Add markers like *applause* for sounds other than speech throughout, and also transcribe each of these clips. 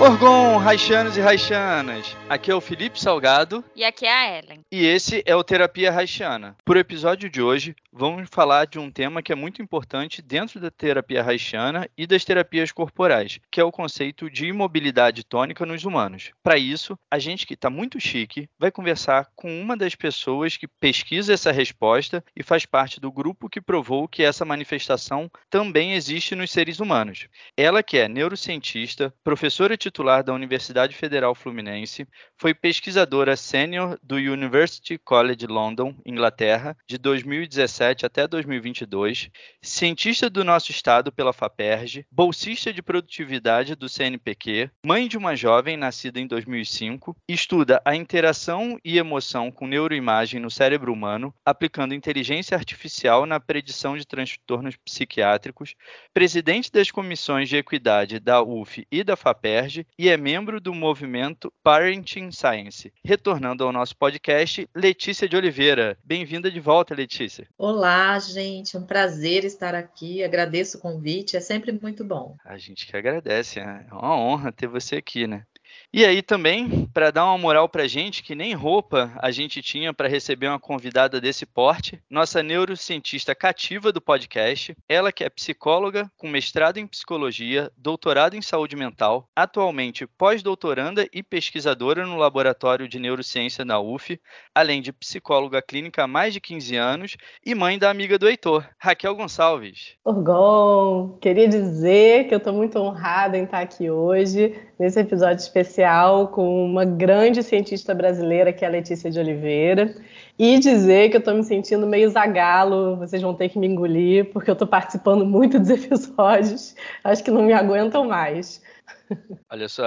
Orgon, Raixanos e Raixanas, aqui é o Felipe Salgado E aqui é a Ellen. e esse é o Terapia Raixana. Por episódio de hoje, vamos falar de um tema que é muito importante dentro da terapia haitiana e das terapias corporais, que é o conceito de imobilidade tônica nos humanos. Para isso, a gente que está muito chique vai conversar com uma das pessoas que pesquisa essa resposta e faz parte do grupo que provou que essa manifestação também existe nos seres humanos. Ela que é neurocientista, professora titular da Universidade Federal Fluminense, foi pesquisadora sênior do University College London, Inglaterra, de 2017 até 2022, cientista do nosso estado pela FAPERJ, bolsista de produtividade do CNPq, mãe de uma jovem nascida em 2005, estuda a interação e emoção com neuroimagem no cérebro humano, aplicando inteligência artificial na predição de transtornos psiquiátricos, presidente das comissões de equidade da UF e da FAPERJ e é membro do movimento Parenting Science. Retornando ao nosso podcast, Letícia de Oliveira. Bem-vinda de volta, Letícia. Olá, gente, um prazer estar aqui. Agradeço o convite, é sempre muito bom. A gente que agradece, né? é uma honra ter você aqui, né? E aí também, para dar uma moral pra gente, que nem roupa a gente tinha para receber uma convidada desse porte, nossa neurocientista cativa do podcast, ela que é psicóloga com mestrado em psicologia, doutorado em saúde mental, atualmente pós-doutoranda e pesquisadora no laboratório de neurociência na UF, além de psicóloga clínica há mais de 15 anos e mãe da amiga do Heitor, Raquel Gonçalves. Orgon, queria dizer que eu estou muito honrada em estar aqui hoje, nesse episódio especial, com uma grande cientista brasileira, que é a Letícia de Oliveira, e dizer que eu estou me sentindo meio zagalo, vocês vão ter que me engolir, porque eu estou participando muito dos *laughs* episódios, acho que não me aguentam mais. Olha só,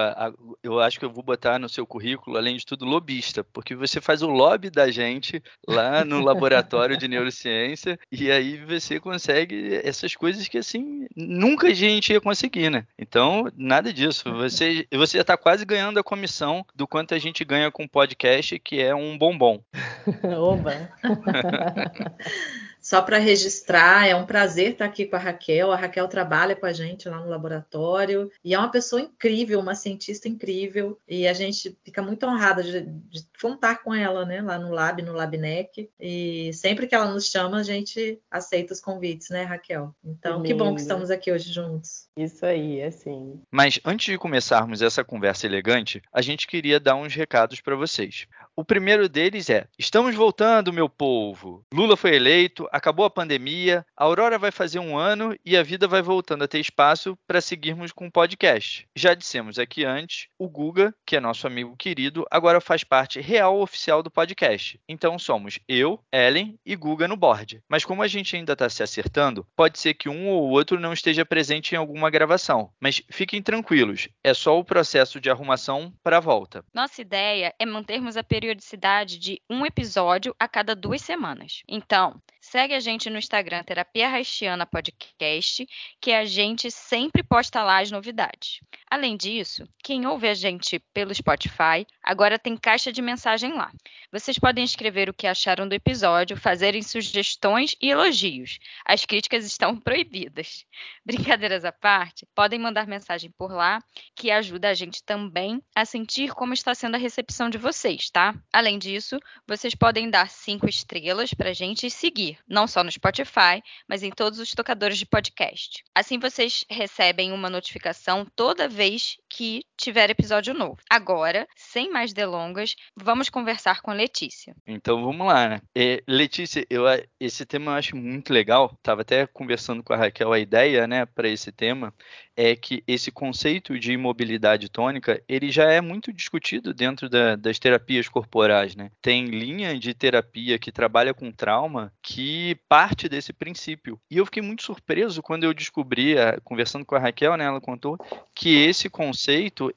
eu acho que eu vou botar no seu currículo, além de tudo, lobista, porque você faz o lobby da gente lá no *laughs* laboratório de neurociência, e aí você consegue essas coisas que, assim, nunca a gente ia conseguir, né? Então, nada disso. Você, você já está quase ganhando a comissão do quanto a gente ganha com o podcast, que é um bombom. *laughs* Oba! *laughs* Só para registrar, é um prazer estar aqui com a Raquel. A Raquel trabalha com a gente lá no laboratório e é uma pessoa incrível, uma cientista incrível. E a gente fica muito honrada de, de contar com ela, né, lá no Lab, no Labnec. E sempre que ela nos chama, a gente aceita os convites, né, Raquel? Então, que bom Linda. que estamos aqui hoje juntos. Isso aí, assim. Mas antes de começarmos essa conversa elegante, a gente queria dar uns recados para vocês. O primeiro deles é: estamos voltando, meu povo. Lula foi eleito, acabou a pandemia, a Aurora vai fazer um ano e a vida vai voltando a ter espaço para seguirmos com o podcast. Já dissemos aqui antes, o Guga, que é nosso amigo querido, agora faz parte real oficial do podcast. Então somos eu, Ellen e Guga no board. Mas como a gente ainda está se acertando, pode ser que um ou outro não esteja presente em alguma gravação. Mas fiquem tranquilos, é só o processo de arrumação para a volta. Nossa ideia é mantermos a periodicidade de um episódio a cada duas semanas. Então, segue a gente no Instagram Terapia Haitiana Podcast, que a gente sempre posta lá as novidades. Além disso, quem ouve a gente pelo Spotify agora tem caixa de mensagem lá. Vocês podem escrever o que acharam do episódio, fazerem sugestões e elogios. As críticas estão *laughs* proibidas. Brincadeiras à parte, podem mandar mensagem por lá, que ajuda a gente também a sentir como está sendo a recepção de vocês, tá? Além disso, vocês podem dar cinco estrelas pra gente e seguir, não só no Spotify, mas em todos os tocadores de podcast. Assim vocês recebem uma notificação toda vez que tiver episódio novo. Agora, sem mais delongas, vamos conversar com Letícia. Então vamos lá, né? E, Letícia, eu, esse tema eu acho muito legal. Tava até conversando com a Raquel a ideia, né, para esse tema é que esse conceito de imobilidade tônica ele já é muito discutido dentro da, das terapias corporais, né? Tem linha de terapia que trabalha com trauma que parte desse princípio. E eu fiquei muito surpreso quando eu descobri, conversando com a Raquel, né, ela contou que esse conceito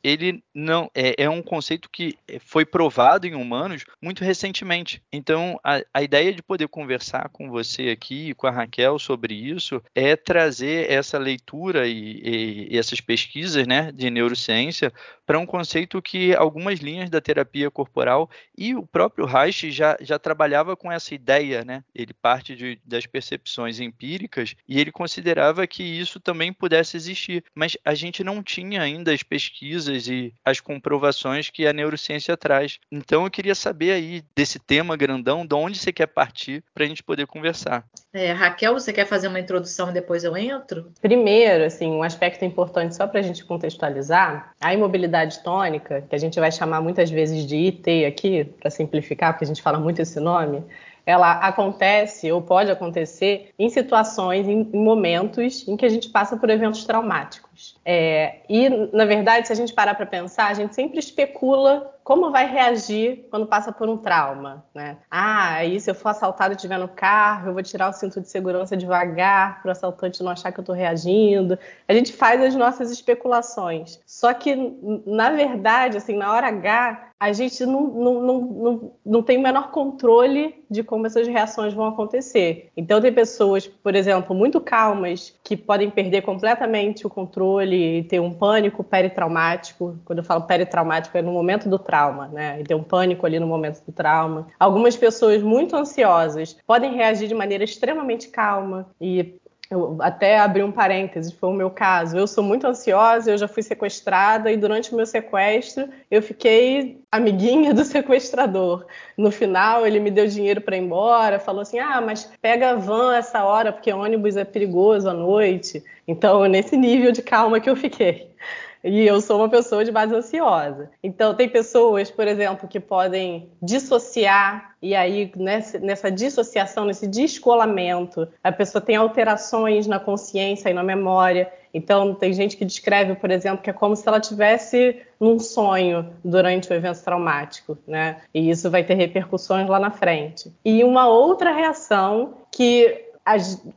ele não é, é um conceito que foi provado em humanos muito recentemente. Então a, a ideia de poder conversar com você aqui com a Raquel sobre isso é trazer essa leitura e, e e, essas pesquisas né, de neurociência para um conceito que algumas linhas da terapia corporal e o próprio Reich já, já trabalhava com essa ideia, né? Ele parte de, das percepções empíricas e ele considerava que isso também pudesse existir, mas a gente não tinha ainda as pesquisas e as comprovações que a neurociência traz. Então eu queria saber aí desse tema grandão, de onde você quer partir para a gente poder conversar. É, Raquel, você quer fazer uma introdução e depois eu entro? Primeiro, assim, um aspecto importante só para a gente contextualizar, a imobilidade tônica, que a gente vai chamar muitas vezes de IT aqui, para simplificar, porque a gente fala muito esse nome, ela acontece ou pode acontecer em situações, em, momentos em que a gente passa por eventos traumáticos. É, e, na verdade, se a gente parar para pensar, a gente sempre especula como vai reagir quando passa por um trauma, né? Ah, aí se eu for assaltado e estiver no carro, eu vou tirar o cinto de segurança devagar para o assaltante não achar que eu estou reagindo. A gente faz as nossas especulações. Só que, na verdade, assim, na hora H, a gente não, não, não, não, não tem o menor controle de como essas reações vão acontecer. Então, tem pessoas, por exemplo, muito calmas, que podem perder completamente o controle e ter um pânico peritraumático. Quando eu falo peritraumático, é no momento do trauma trauma, né? E ter um pânico ali no momento do trauma. Algumas pessoas muito ansiosas podem reagir de maneira extremamente calma e eu até abri um parênteses, foi o meu caso. Eu sou muito ansiosa, eu já fui sequestrada e durante o meu sequestro eu fiquei amiguinha do *laughs* sequestrador. No final ele me deu dinheiro para ir embora, falou assim: "Ah, mas pega a van essa hora porque ônibus é perigoso à noite". Então, nesse nível de calma que eu fiquei. E eu sou uma pessoa de base ansiosa. Então, tem pessoas, por exemplo, que podem dissociar, e aí nessa dissociação, nesse descolamento, a pessoa tem alterações na consciência e na memória. Então, tem gente que descreve, por exemplo, que é como se ela tivesse num sonho durante o evento traumático, né? E isso vai ter repercussões lá na frente. E uma outra reação que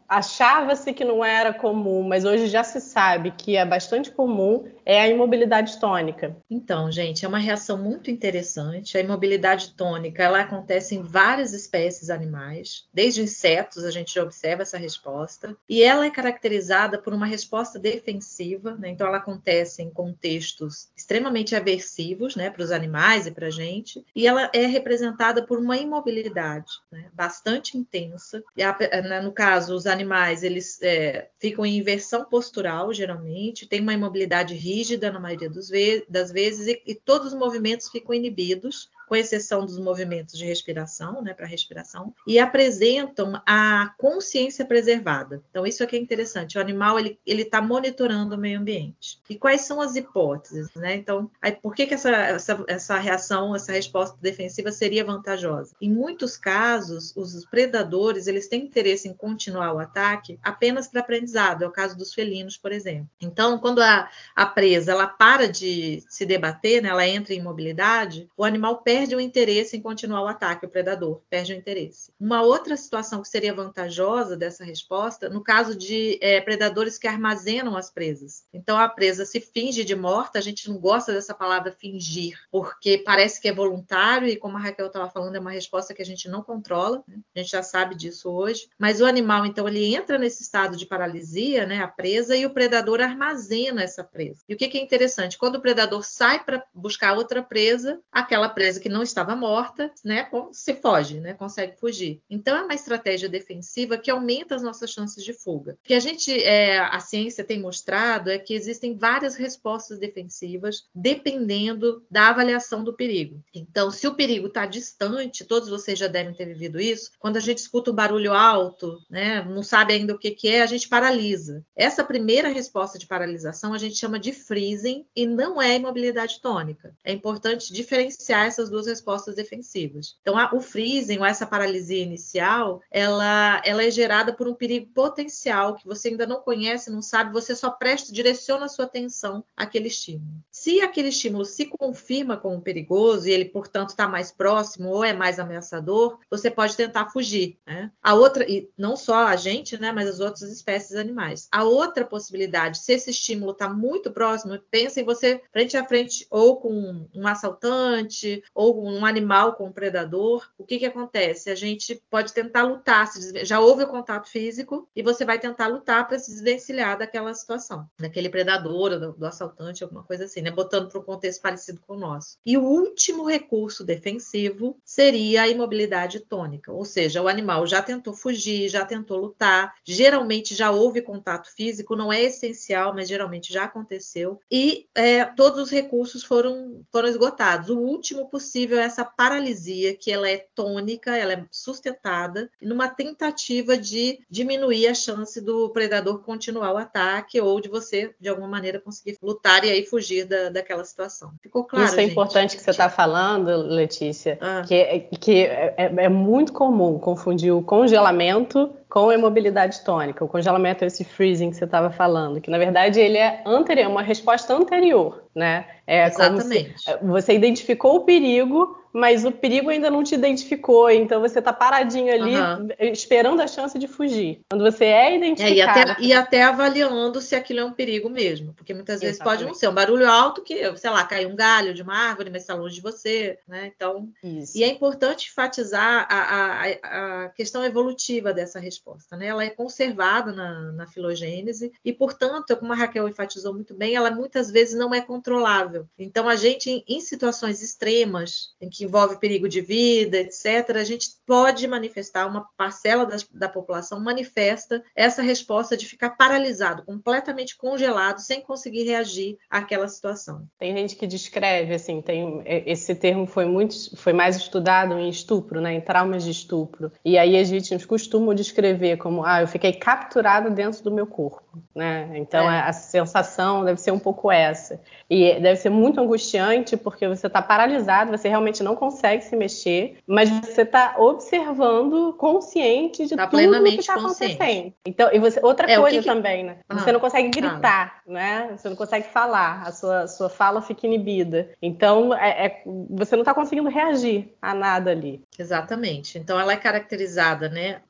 achava-se que não era comum, mas hoje já se sabe que é bastante comum, é a imobilidade tônica. Então, gente, é uma reação muito interessante. A imobilidade tônica, ela acontece em várias espécies animais, desde insetos a gente já observa essa resposta, e ela é caracterizada por uma resposta defensiva, né? então ela acontece em contextos extremamente aversivos, né, para os animais e para a gente, e ela é representada por uma imobilidade, né, bastante intensa. E a, no caso, os animais eles é, ficam em inversão postural, geralmente, tem uma imobilidade rígida na maioria ve das vezes, e, e todos os movimentos ficam inibidos com exceção dos movimentos de respiração, né, para respiração, e apresentam a consciência preservada. Então, isso aqui é interessante. O animal ele está monitorando o meio ambiente. E quais são as hipóteses? Né? Então, aí, por que, que essa, essa, essa reação, essa resposta defensiva seria vantajosa? Em muitos casos, os predadores eles têm interesse em continuar o ataque apenas para aprendizado. É o caso dos felinos, por exemplo. Então, quando a, a presa ela para de se debater, né, ela entra em imobilidade, o animal perde perde o interesse em continuar o ataque, o predador perde o interesse. Uma outra situação que seria vantajosa dessa resposta, no caso de é, predadores que armazenam as presas. Então a presa se finge de morta, a gente não gosta dessa palavra fingir, porque parece que é voluntário e como a Raquel estava falando, é uma resposta que a gente não controla, né? a gente já sabe disso hoje. Mas o animal, então, ele entra nesse estado de paralisia, né, a presa, e o predador armazena essa presa. E o que, que é interessante? Quando o predador sai para buscar outra presa, aquela presa que que não estava morta, né, se foge, né, consegue fugir. Então é uma estratégia defensiva que aumenta as nossas chances de fuga. O que a gente, é, a ciência tem mostrado é que existem várias respostas defensivas dependendo da avaliação do perigo. Então, se o perigo está distante, todos vocês já devem ter vivido isso, quando a gente escuta um barulho alto, né, não sabe ainda o que, que é, a gente paralisa. Essa primeira resposta de paralisação a gente chama de freezing e não é imobilidade tônica. É importante diferenciar essas duas respostas defensivas. Então, a, o freezing, ou essa paralisia inicial, ela, ela é gerada por um perigo potencial que você ainda não conhece, não sabe, você só presta, direciona a sua atenção àquele estímulo. Se aquele estímulo se confirma como perigoso e ele, portanto, está mais próximo ou é mais ameaçador, você pode tentar fugir. Né? A outra, e não só a gente, né, mas as outras espécies animais. A outra possibilidade, se esse estímulo está muito próximo, pensa em você frente a frente ou com um assaltante ou um animal com um predador. O que, que acontece? A gente pode tentar lutar, já houve o contato físico e você vai tentar lutar para se desvencilhar daquela situação, daquele predador, do, do assaltante, alguma coisa assim, né? Botando para um contexto parecido com o nosso. E o último recurso defensivo seria a imobilidade tônica, ou seja, o animal já tentou fugir, já tentou lutar, geralmente já houve contato físico, não é essencial, mas geralmente já aconteceu, e é, todos os recursos foram, foram esgotados. O último possível é essa paralisia, que ela é tônica, ela é sustentada, numa tentativa de diminuir a chance do predador continuar o ataque ou de você, de alguma maneira, conseguir lutar e aí fugir da, daquela situação. Ficou claro? Isso é gente? importante que você está falando, Letícia, ah. que, é, que é, é, é muito comum confundir o congelamento com a imobilidade tônica. O congelamento é esse freezing que você estava falando, que na verdade ele é anterior, uma resposta anterior, né? É Exatamente. você identificou o perigo, mas o perigo ainda não te identificou, então você está paradinho ali uhum. esperando a chance de fugir. Quando você é identificado. É, e, até, e, até, avaliando se aquilo é um perigo mesmo, porque muitas vezes Exatamente. pode não ser um barulho alto que, sei lá, cai um galho de uma árvore, mas está longe de você, né? Então, Isso. e é importante enfatizar a, a, a questão evolutiva dessa resposta, né? Ela é conservada na, na filogênese e, portanto, como a Raquel enfatizou muito bem, ela muitas vezes não é controlável. Então, a gente, em situações extremas, em que envolve perigo de vida, etc., a gente pode manifestar, uma parcela da, da população manifesta essa resposta de ficar paralisado, completamente congelado, sem conseguir reagir àquela situação. Tem gente que descreve, assim, tem esse termo foi muito, foi mais estudado em estupro, né, em traumas de estupro. E aí as vítimas costumam descrever como, ah, eu fiquei capturado dentro do meu corpo, né? Então é. a sensação deve ser um pouco essa. E deve ser muito angustiante porque você está paralisado, você realmente não consegue se mexer, mas você está observando, consciente de tá tudo que está acontecendo. Então, e você, outra é, coisa que... também, né? Ah, você não consegue gritar, né? Você não consegue falar, a sua, sua fala fica inibida. Então, é, é você não está conseguindo reagir a nada ali. Exatamente. Então, ela é caracterizada, né,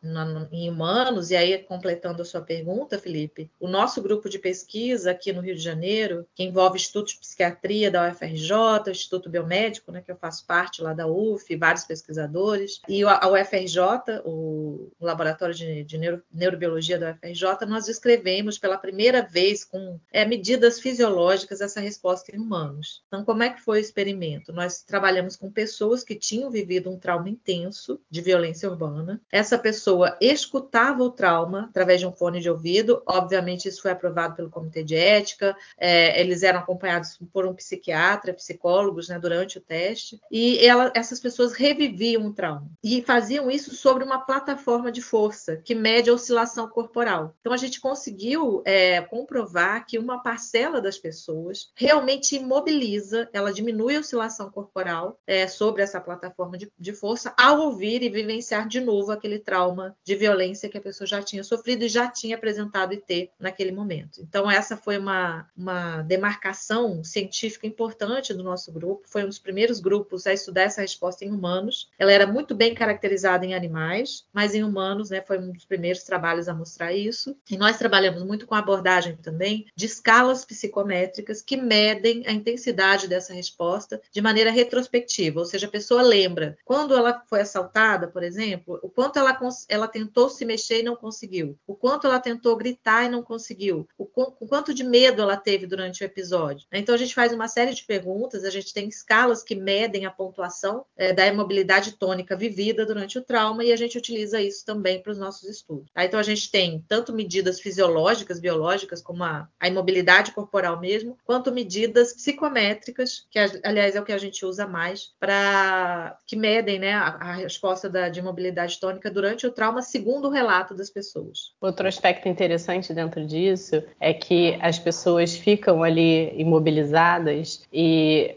em humanos, e aí, completando a sua pergunta, Felipe, o nosso grupo de pesquisa aqui no Rio de Janeiro, que envolve Instituto de Psiquiatria da UFRJ, Instituto Biomédico, né, que eu faço parte lá da UF, vários pesquisadores, e a UFRJ, o Laboratório de, de Neuro, Neurobiologia da UFRJ, nós descrevemos pela primeira vez com é, medidas fisiológicas essa resposta em humanos. Então, como é que foi o experimento? Nós trabalhamos com pessoas que tinham vivido um trauma intenso de violência urbana. Essa pessoa escutava o trauma através de um fone de ouvido, obviamente isso foi aprovado pelo Comitê de Ética, é, eles eram acompanhados por um psiquiatra, psicólogos, né, durante o teste, e ela, essas pessoas reviviam o trauma e faziam isso sobre uma plataforma de força que mede a oscilação corporal. Então a gente conseguiu é, comprovar que uma parcela das pessoas realmente imobiliza, ela diminui a oscilação corporal é, sobre essa plataforma de, de força ao ouvir e vivenciar de novo aquele trauma de violência que a pessoa já tinha sofrido e já tinha apresentado IT naquele momento. Então essa foi uma, uma demarcação científica importante do nosso grupo, foi um dos primeiros grupos a estudar essa resposta em humanos. Ela era muito bem caracterizada em animais, mas em humanos, né, foi um dos primeiros trabalhos a mostrar isso. E nós trabalhamos muito com a abordagem também de escalas psicométricas que medem a intensidade dessa resposta de maneira retrospectiva, ou seja, a pessoa lembra quando ela foi assaltada, por exemplo, o quanto ela, ela tentou se mexer e não conseguiu, o quanto ela tentou gritar e não conseguiu, o, o quanto de medo ela teve durante o episódio. Então a gente faz uma série de perguntas, a gente tem escalas que medem a pontuação é, da imobilidade tônica vivida durante o trauma e a gente utiliza isso também para os nossos estudos. Tá? Então a gente tem tanto medidas fisiológicas, biológicas, como a, a imobilidade corporal mesmo, quanto medidas psicométricas, que aliás é o que a gente usa mais para que medem né, a, a resposta da, de imobilidade tônica durante o trauma, segundo o relato das pessoas. Outro aspecto interessante dentro disso é que as pessoas ficam ali imobilizadas e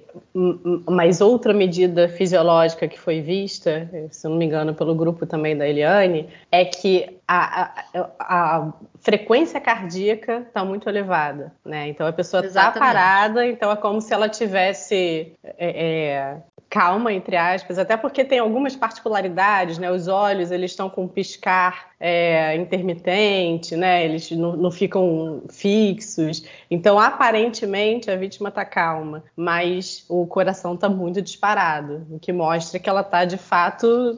mas outra medida fisiológica que foi vista, se não me engano, pelo grupo também da Eliane, é que a, a, a frequência cardíaca está muito elevada, né? Então a pessoa está parada, então é como se ela tivesse é, é, calma, entre aspas, até porque tem algumas particularidades, né? Os olhos, eles estão com piscar é, intermitente, né? Eles não, não, ficam fixos. Então, aparentemente, a vítima está calma, mas o coração está muito disparado, o que mostra que ela está, de fato,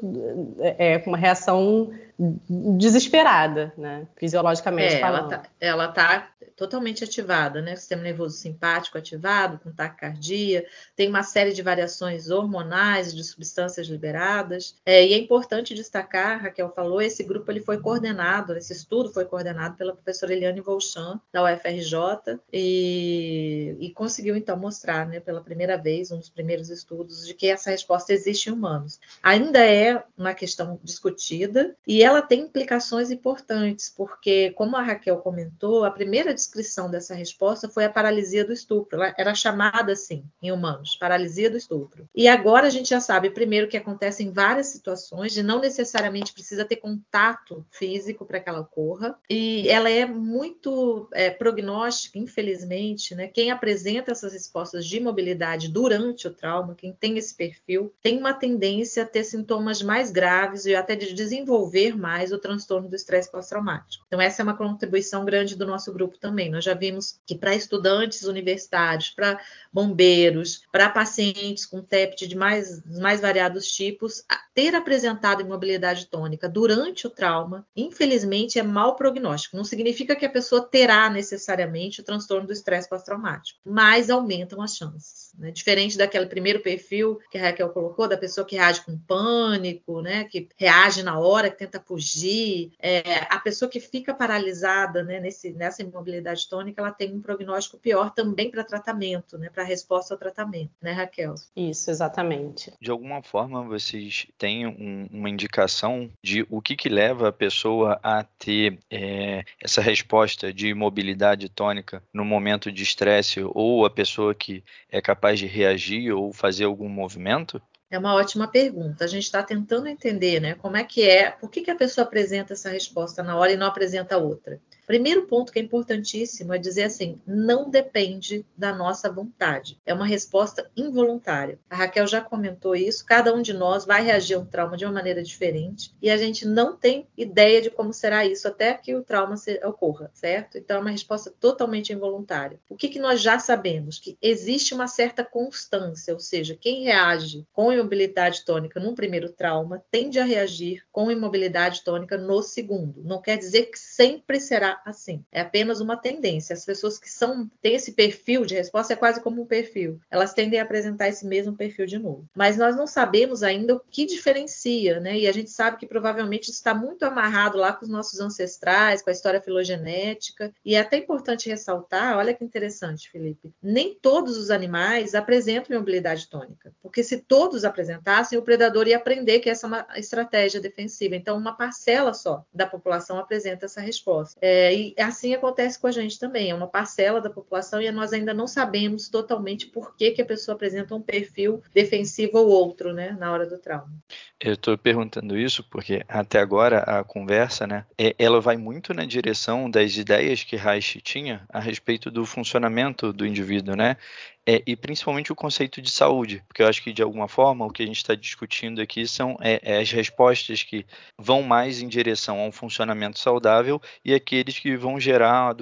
é, com uma reação desesperada, né? Fisiologicamente é, falando. Ela está tá totalmente ativada, né? Sistema nervoso simpático ativado, com taquicardia, tem uma série de variações hormonais, de substâncias liberadas. É, e é importante destacar, Raquel falou, esse grupo ele foi coordenado, esse estudo foi coordenado pela professora Eliane Volchan, da UFRJ, e, e conseguiu então mostrar, né, pela primeira vez, um dos primeiros estudos, de que essa resposta existe em humanos. Ainda é uma questão discutida e ela tem implicações importantes, porque, como a Raquel comentou, a primeira descrição dessa resposta foi a paralisia do estupro. Ela era chamada assim em humanos, paralisia do estupro. E agora a gente já sabe, primeiro, que acontece em várias situações, de não necessariamente precisa ter contato físico para que ela ocorra. E ela é muito é, prognóstica, infelizmente, né? Quem apresenta essas respostas de mobilidade durante o trauma, quem tem esse perfil, tem uma tendência a ter sintomas mais graves e até de desenvolver mais o transtorno do estresse pós-traumático. Então, essa é uma contribuição grande do nosso grupo também. Nós já vimos que para estudantes universitários, para bombeiros, para pacientes com TEPT de mais, mais variados tipos, ter apresentado imobilidade tônica durante o trauma, infelizmente, é mau prognóstico. Não significa que a pessoa terá necessariamente o transtorno do estresse pós-traumático, mas aumentam as chances. Né? Diferente daquele primeiro perfil que a Raquel colocou, da pessoa que reage com pânico, né? que reage na hora, que tenta fugir, é, a pessoa que fica paralisada né? Nesse, nessa imobilidade tônica, ela tem um prognóstico pior também para tratamento, né? para resposta ao tratamento, né, Raquel? Isso, exatamente. De alguma forma, vocês têm um, uma indicação de o que, que leva a pessoa a ter é, essa resposta de imobilidade tônica no momento de estresse ou a pessoa que é capaz de reagir ou fazer algum movimento? É uma ótima pergunta. A gente está tentando entender, né? Como é que é, por que, que a pessoa apresenta essa resposta na hora e não apresenta outra? Primeiro ponto que é importantíssimo é dizer assim: não depende da nossa vontade. É uma resposta involuntária. A Raquel já comentou isso. Cada um de nós vai reagir a um trauma de uma maneira diferente e a gente não tem ideia de como será isso até que o trauma ocorra, certo? Então é uma resposta totalmente involuntária. O que, que nós já sabemos? Que existe uma certa constância, ou seja, quem reage com imobilidade tônica num primeiro trauma tende a reagir com imobilidade tônica no segundo. Não quer dizer que sempre será assim. É apenas uma tendência. As pessoas que são têm esse perfil de resposta é quase como um perfil. Elas tendem a apresentar esse mesmo perfil de novo. Mas nós não sabemos ainda o que diferencia, né? E a gente sabe que provavelmente está muito amarrado lá com os nossos ancestrais, com a história filogenética. E é até importante ressaltar, olha que interessante, Felipe. Nem todos os animais apresentam mobilidade tônica, porque se todos apresentassem, o predador ia aprender que essa é uma estratégia defensiva. Então, uma parcela só da população apresenta essa resposta. É, é, e assim acontece com a gente também, é uma parcela da população e nós ainda não sabemos totalmente por que, que a pessoa apresenta um perfil defensivo ou outro, né, na hora do trauma. Eu estou perguntando isso porque até agora a conversa, né, é, ela vai muito na direção das ideias que Reich tinha a respeito do funcionamento do indivíduo, né? É, e principalmente o conceito de saúde, porque eu acho que de alguma forma o que a gente está discutindo aqui são é, é as respostas que vão mais em direção a um funcionamento saudável e aqueles que vão gerar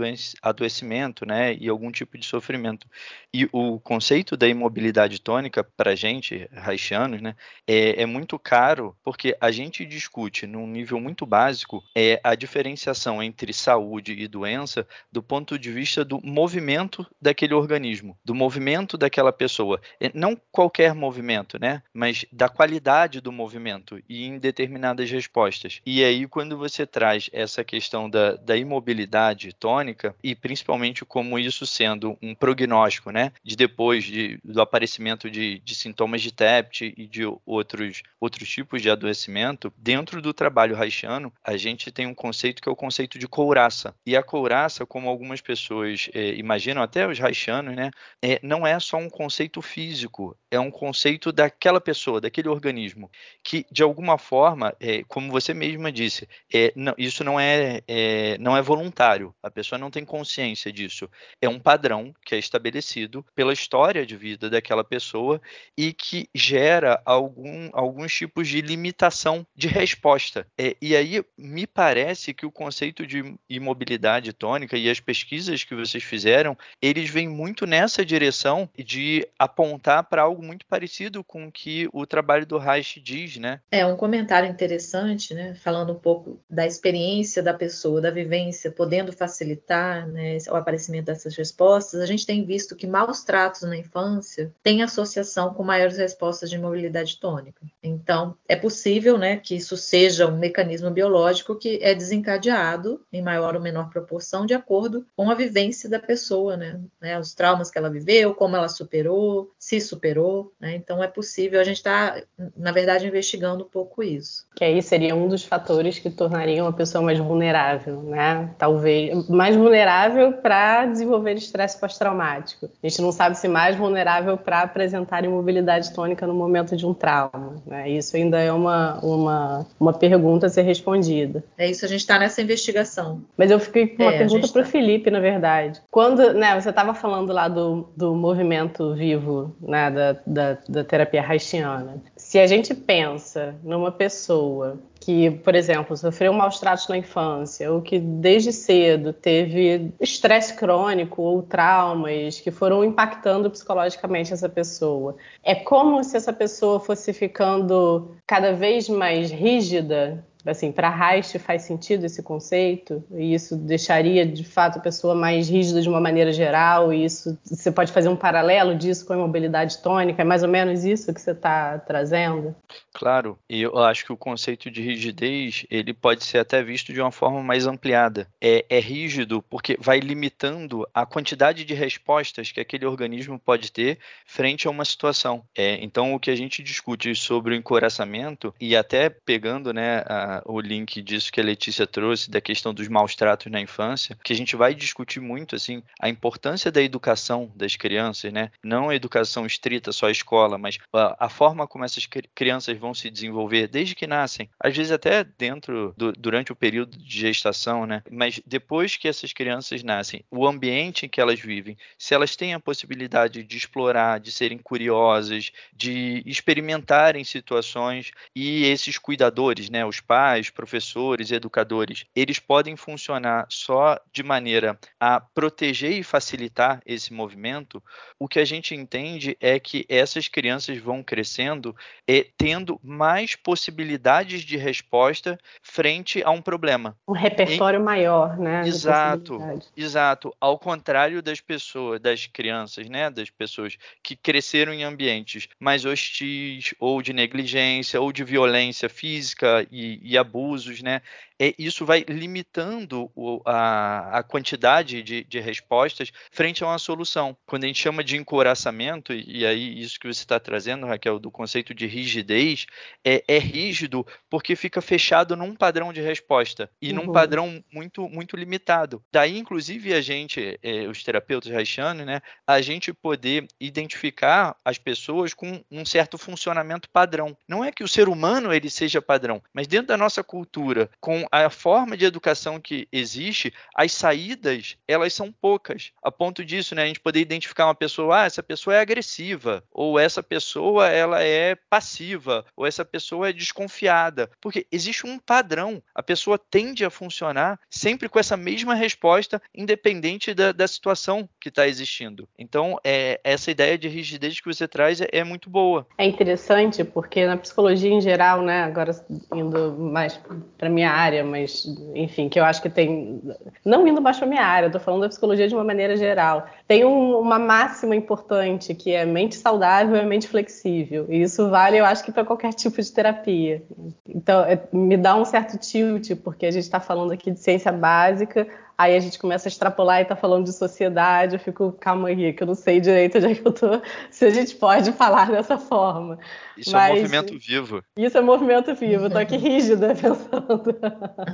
adoecimento né, e algum tipo de sofrimento. E o conceito da imobilidade tônica, para a gente, haitianos, né, é, é muito caro porque a gente discute num nível muito básico é a diferenciação entre saúde e doença do ponto de vista do movimento daquele organismo, do movimento daquela pessoa. Não qualquer movimento, né? Mas da qualidade do movimento e em determinadas respostas. E aí, quando você traz essa questão da, da imobilidade tônica, e principalmente como isso sendo um prognóstico, né? De depois de, do aparecimento de, de sintomas de TEPT e de outros, outros tipos de adoecimento, dentro do trabalho haitiano, a gente tem um conceito que é o conceito de couraça. E a couraça, como algumas pessoas é, imaginam, até os haitianos, né? É, não é só um conceito físico, é um conceito daquela pessoa, daquele organismo, que de alguma forma, é, como você mesma disse, é, não, isso não é, é, não é voluntário, a pessoa não tem consciência disso. É um padrão que é estabelecido pela história de vida daquela pessoa e que gera algum, alguns tipos de limitação de resposta. É, e aí me parece que o conceito de imobilidade tônica e as pesquisas que vocês fizeram, eles vêm muito nessa direção de apontar para algo muito parecido com o que o trabalho do Reich diz, né? É um comentário interessante, né? Falando um pouco da experiência da pessoa, da vivência, podendo facilitar né, o aparecimento dessas respostas. A gente tem visto que maus tratos na infância têm associação com maiores respostas de mobilidade tônica. Então, é possível, né, que isso seja um mecanismo biológico que é desencadeado em maior ou menor proporção de acordo com a vivência da pessoa, né? né os traumas que ela viveu, como ela superou, se superou, né? Então é possível, a gente está, na verdade, investigando um pouco isso. Que aí seria um dos fatores que tornariam a pessoa mais vulnerável, né? Talvez mais vulnerável para desenvolver estresse pós-traumático. A gente não sabe se mais vulnerável para apresentar imobilidade tônica no momento de um trauma. Né? Isso ainda é uma, uma, uma pergunta a ser respondida. É isso, a gente está nessa investigação. Mas eu fiquei com uma é, pergunta para o tá... Felipe, na verdade. Quando né, você estava falando lá do, do movimento vivo né, da, da, da terapia haitiana, se a gente pensa numa pessoa que, por exemplo, sofreu maus tratos na infância, ou que desde cedo teve estresse crônico ou traumas que foram impactando psicologicamente essa pessoa, é como se essa pessoa fosse ficando cada vez mais rígida assim, para Reich faz sentido esse conceito e isso deixaria de fato a pessoa mais rígida de uma maneira geral e isso você pode fazer um paralelo disso com a imobilidade tônica, é mais ou menos isso que você está trazendo? Claro, e eu acho que o conceito de rigidez ele pode ser até visto de uma forma mais ampliada. É, é rígido porque vai limitando a quantidade de respostas que aquele organismo pode ter frente a uma situação. É, então o que a gente discute sobre o encoraçamento e até pegando né, a, o link disso que a Letícia trouxe, da questão dos maus tratos na infância, que a gente vai discutir muito, assim, a importância da educação das crianças, né? Não a educação estrita, só a escola, mas a, a forma como essas crianças vão se desenvolver desde que nascem. Às vezes até dentro, do, durante o período de gestação, né? Mas depois que essas crianças nascem, o ambiente em que elas vivem, se elas têm a possibilidade de explorar, de serem curiosas, de experimentarem situações e esses cuidadores, né? Os pais, pais, professores, educadores, eles podem funcionar só de maneira a proteger e facilitar esse movimento, o que a gente entende é que essas crianças vão crescendo e tendo mais possibilidades de resposta frente a um problema. Um repertório maior, né? Exato, exato. Ao contrário das pessoas, das crianças, né? Das pessoas que cresceram em ambientes mais hostis, ou de negligência, ou de violência física e, e abusos, né? É, isso vai limitando o, a, a, quantidade de, de, respostas frente a uma solução. Quando a gente chama de encoraçamento, e, aí isso que você está trazendo, Raquel, do conceito de rigidez, é, é, rígido porque fica fechado num padrão de resposta e uhum. num padrão muito, muito limitado. Daí, inclusive, a gente, é, os terapeutas haitianos, né, a gente poder identificar as pessoas com um certo funcionamento padrão. Não é que o ser humano ele seja padrão, mas dentro da nossa cultura, com a forma de educação que existe, as saídas, elas são poucas. A ponto disso, né, a gente poder identificar uma pessoa, ah, essa pessoa é agressiva, ou essa pessoa ela é passiva, ou essa pessoa é desconfiada, porque existe um padrão. A pessoa tende a funcionar sempre com essa mesma resposta, independente da, da situação que está existindo. Então, é, essa ideia de rigidez que você traz é, é muito boa. É interessante porque na psicologia em geral, né, agora indo mais para minha área, mas enfim, que eu acho que tem, não indo mais para minha área, tô falando da psicologia de uma maneira geral. Tem um, uma máxima importante que é mente saudável é mente flexível. E isso vale, eu acho que para qualquer tipo de terapia. Então, é, me dá um certo tilt porque a gente está falando aqui de ciência básica, Aí a gente começa a extrapolar e tá falando de sociedade, eu fico, calma aí, que eu não sei direito onde é que eu tô, *laughs* se a gente pode falar dessa forma. Isso Mas, é movimento vivo. Isso é movimento vivo, tô aqui rígida *laughs* pensando.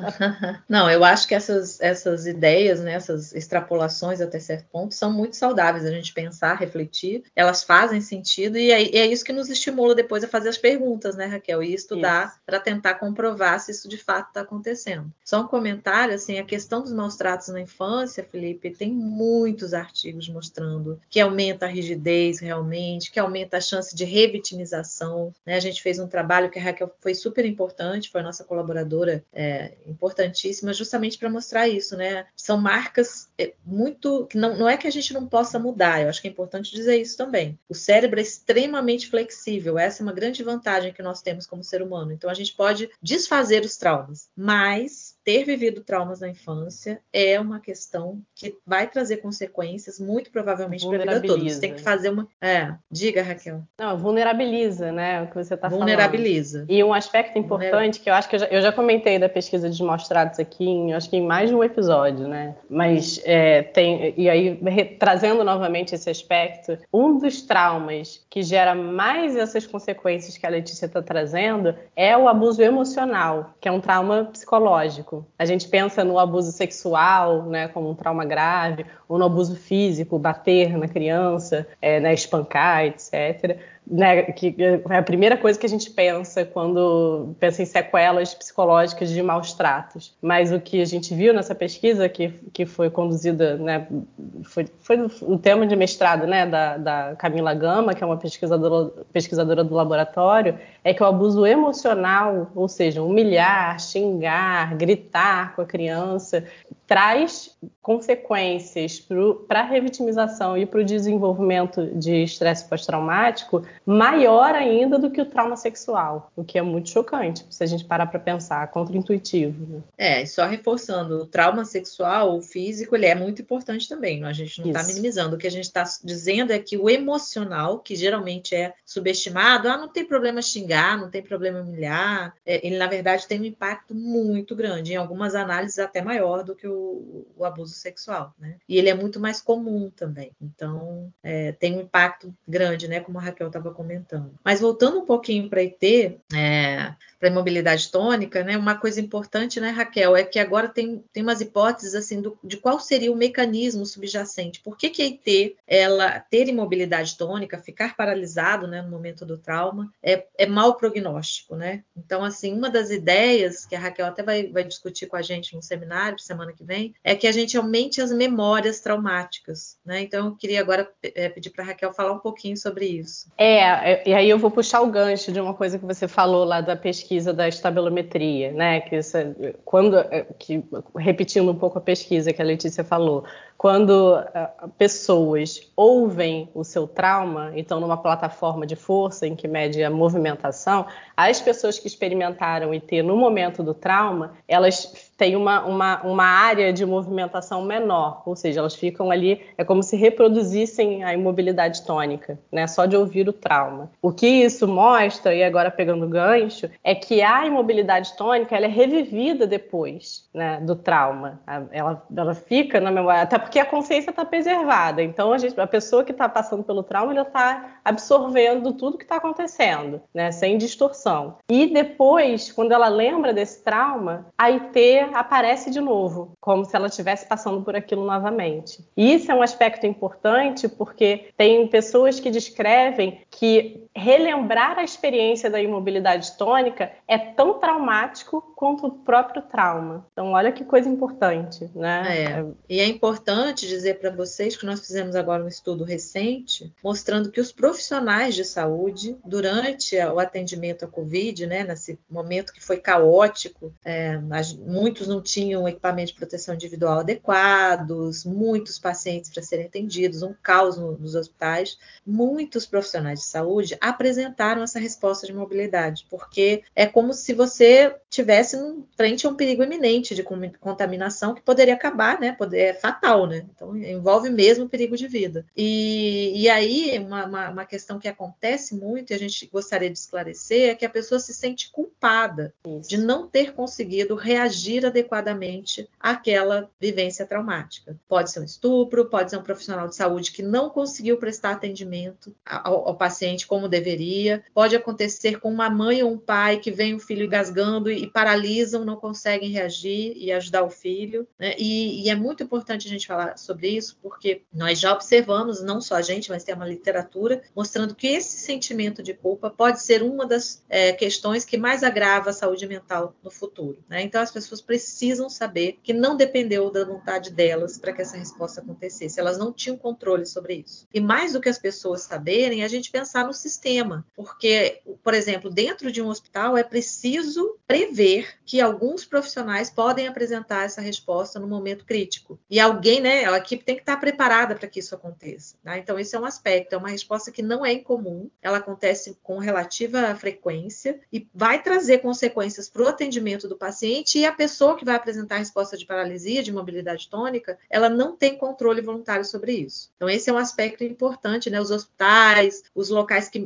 *laughs* Não, eu acho que essas, essas ideias, né, essas extrapolações até certo ponto, são muito saudáveis a gente pensar, refletir, elas fazem sentido e é, é isso que nos estimula depois a fazer as perguntas, né, Raquel, e estudar para tentar comprovar se isso de fato está acontecendo. Só um comentário, assim, a questão dos maus tratos na infância, Felipe, tem muitos artigos mostrando que aumenta a rigidez realmente, que aumenta a chance de revitimização. Né? A gente fez um trabalho que a Raquel foi super importante, foi nossa colaboradora é, importantíssima, justamente para mostrar isso, né? São marcas é, muito. Não, não é que a gente não possa mudar, eu acho que é importante dizer isso também. O cérebro é extremamente flexível, essa é uma grande vantagem que nós temos como ser humano. Então a gente pode desfazer os traumas, mas ter vivido traumas na infância é uma questão que vai trazer consequências, muito provavelmente para vida toda. Você tem que fazer uma. É, diga, Raquel. Não, vulnerabiliza, né? O que você está falando. Vulnerabiliza. E um aspecto importante que eu acho que eu já, eu já comentei da pesquisa de mostrados aqui, em, acho que em mais de um episódio, né? Mas é, tem. E aí, trazendo novamente esse aspecto, um dos traumas que gera mais essas consequências que a Letícia está trazendo é o abuso emocional, que é um trauma psicológico. A gente pensa no abuso sexual, né, como um trauma grave, ou no abuso físico, bater na criança, é, né, espancar, etc né, que é a primeira coisa que a gente pensa quando pensa em sequelas psicológicas de maus tratos. Mas o que a gente viu nessa pesquisa, que, que foi conduzida, né, foi, foi o tema de mestrado né, da, da Camila Gama, que é uma pesquisadora, pesquisadora do laboratório, é que o abuso emocional, ou seja, humilhar, xingar, gritar com a criança, traz consequências para a revitimização e para o desenvolvimento de estresse pós-traumático maior ainda do que o trauma sexual, o que é muito chocante, se a gente parar para pensar, contra-intuitivo. Né? É, e só reforçando, o trauma sexual, o físico, ele é muito importante também, a gente não está minimizando. O que a gente está dizendo é que o emocional, que geralmente é subestimado, ah, não tem problema xingar, não tem problema humilhar, é, ele na verdade tem um impacto muito grande, em algumas análises até maior do que o, o abuso sexual, né? E ele é muito mais comum também, então é, tem um impacto grande, né, como a Raquel estava comentando. Mas voltando um pouquinho para IT, é, para imobilidade tônica, né? Uma coisa importante, né, Raquel, é que agora tem, tem umas hipóteses assim do, de qual seria o mecanismo subjacente. Por que, que a IT, ela ter imobilidade tônica, ficar paralisado, né, no momento do trauma, é, é mau prognóstico, né? Então, assim, uma das ideias que a Raquel até vai, vai discutir com a gente no seminário semana que vem é que a gente aumente as memórias traumáticas, né? Então, eu queria agora é, pedir para a Raquel falar um pouquinho sobre isso. É, é, e aí eu vou puxar o gancho de uma coisa que você falou lá da pesquisa da estabelometria, né? Que, isso, quando, é, que, repetindo um pouco a pesquisa que a Letícia falou, quando uh, pessoas ouvem o seu trauma, então numa plataforma de força em que mede a movimentação, as pessoas que experimentaram IT no momento do trauma, elas têm uma, uma, uma área de movimentação menor, ou seja, elas ficam ali, é como se reproduzissem a imobilidade tônica, né, só de ouvir o trauma. O que isso mostra, e agora pegando gancho, é que a imobilidade tônica ela é revivida depois né, do trauma. Ela, ela fica na memória, até porque a consciência está preservada. Então, a, gente, a pessoa que está passando pelo trauma, ela está absorvendo tudo que está acontecendo, né, sem distorção. E depois, quando ela lembra desse trauma, a IT aparece de novo, como se ela estivesse passando por aquilo novamente. E isso é um aspecto importante porque tem pessoas que descrevem que relembrar a experiência da imobilidade tônica é tão traumático quanto o próprio trauma. Então, olha que coisa importante, né? É. E é importante dizer para vocês que nós fizemos agora um estudo recente mostrando que os profissionais de saúde, durante o atendimento à Covid, né, nesse momento que foi caótico, é, muitos não tinham equipamento de proteção individual adequados, muitos pacientes para serem atendidos, um caos no, nos hospitais, muitos profissionais de saúde apresentaram essa resposta de mobilidade, porque é como se você tivesse frente a um perigo iminente de contaminação que poderia acabar, né? Poder, é fatal, né? Então envolve mesmo perigo de vida. E, e aí uma, uma, uma, questão que acontece muito e a gente gostaria de esclarecer é que a pessoa se sente culpada Isso. de não ter conseguido reagir adequadamente àquela vivência traumática. Pode ser um estupro, pode ser um profissional de saúde que não conseguiu prestar atendimento ao, ao paciente como deveria, pode acontecer com uma mãe ou um pai que vem o filho engasgando e, paralisam, não conseguem reagir e ajudar o filho. Né? E, e, é muito importante a gente falar sobre isso, porque nós já observamos, não só a gente, mas tem uma literatura mostrando que esse sentimento de culpa pode ser uma das é, questões que mais agrava a saúde mental no futuro. Né? Então as pessoas precisam saber que não dependeu da vontade delas para que essa resposta acontecesse. Elas não tinham controle sobre isso. E mais do que as pessoas saberem, a gente pensar no sistema, porque, por exemplo, dentro de um hospital é preciso prever que alguns profissionais podem apresentar essa resposta no momento crítico. E alguém, né, a equipe tem que estar preparada para que isso aconteça. Né? Então, esse é um aspecto, é uma resposta que não é incomum, ela acontece com relativa frequência e vai trazer consequências para o atendimento do paciente e a pessoa que vai apresentar a resposta de paralisia, de mobilidade tônica, ela não tem controle voluntário sobre isso. Então, esse é um aspecto importante, né? Os hospitais, os locais que,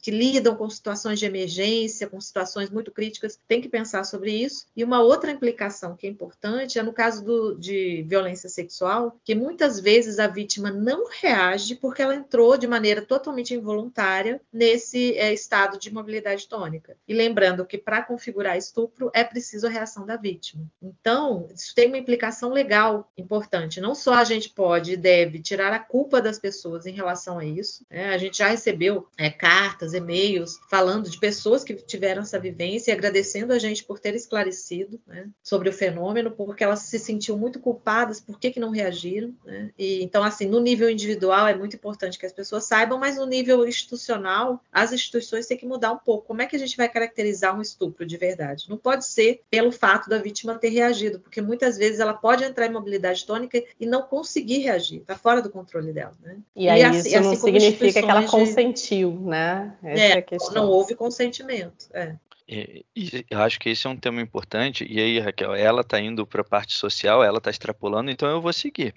que lidam com situações de emergência, com situações muito críticas, têm que pensar sobre isso. E uma outra implicação que é importante é no caso do, de violência sexual, que muitas vezes a vítima não reage porque ela entrou de maneira totalmente involuntária nesse é, estado de mobilidade tônica. E lembrando que para configurar estupro é preciso a reação da vítima. Então, isso tem uma implicação legal importante. Não só a gente pode e deve tirar a culpa das pessoas em relação a isso. Né? A gente já recebeu é, cartas, e-mails falando de pessoas que tiveram essa vivência e agradecendo a gente por ter esclarecido né, sobre o fenômeno, porque elas se sentiam muito culpadas, por que, que não reagiram. Né? E, então, assim, no nível individual é muito importante que as pessoas saibam, mas no nível institucional, as instituições têm que mudar um pouco. Como é que a gente vai caracterizar um estupro de verdade? Não pode ser pelo fato da vítima ter reagido, porque muitas vezes ela pode entrar em mobilidade tônica e não conseguir reagir, está fora do controle dela. Né? E, e aí assim, isso não assim significa que ela consentiu, né? Essa é, é a questão. Não houve consentimento. É. E, e, eu acho que esse é um tema importante. E aí, Raquel, ela está indo para a parte social, ela está extrapolando, então eu vou seguir.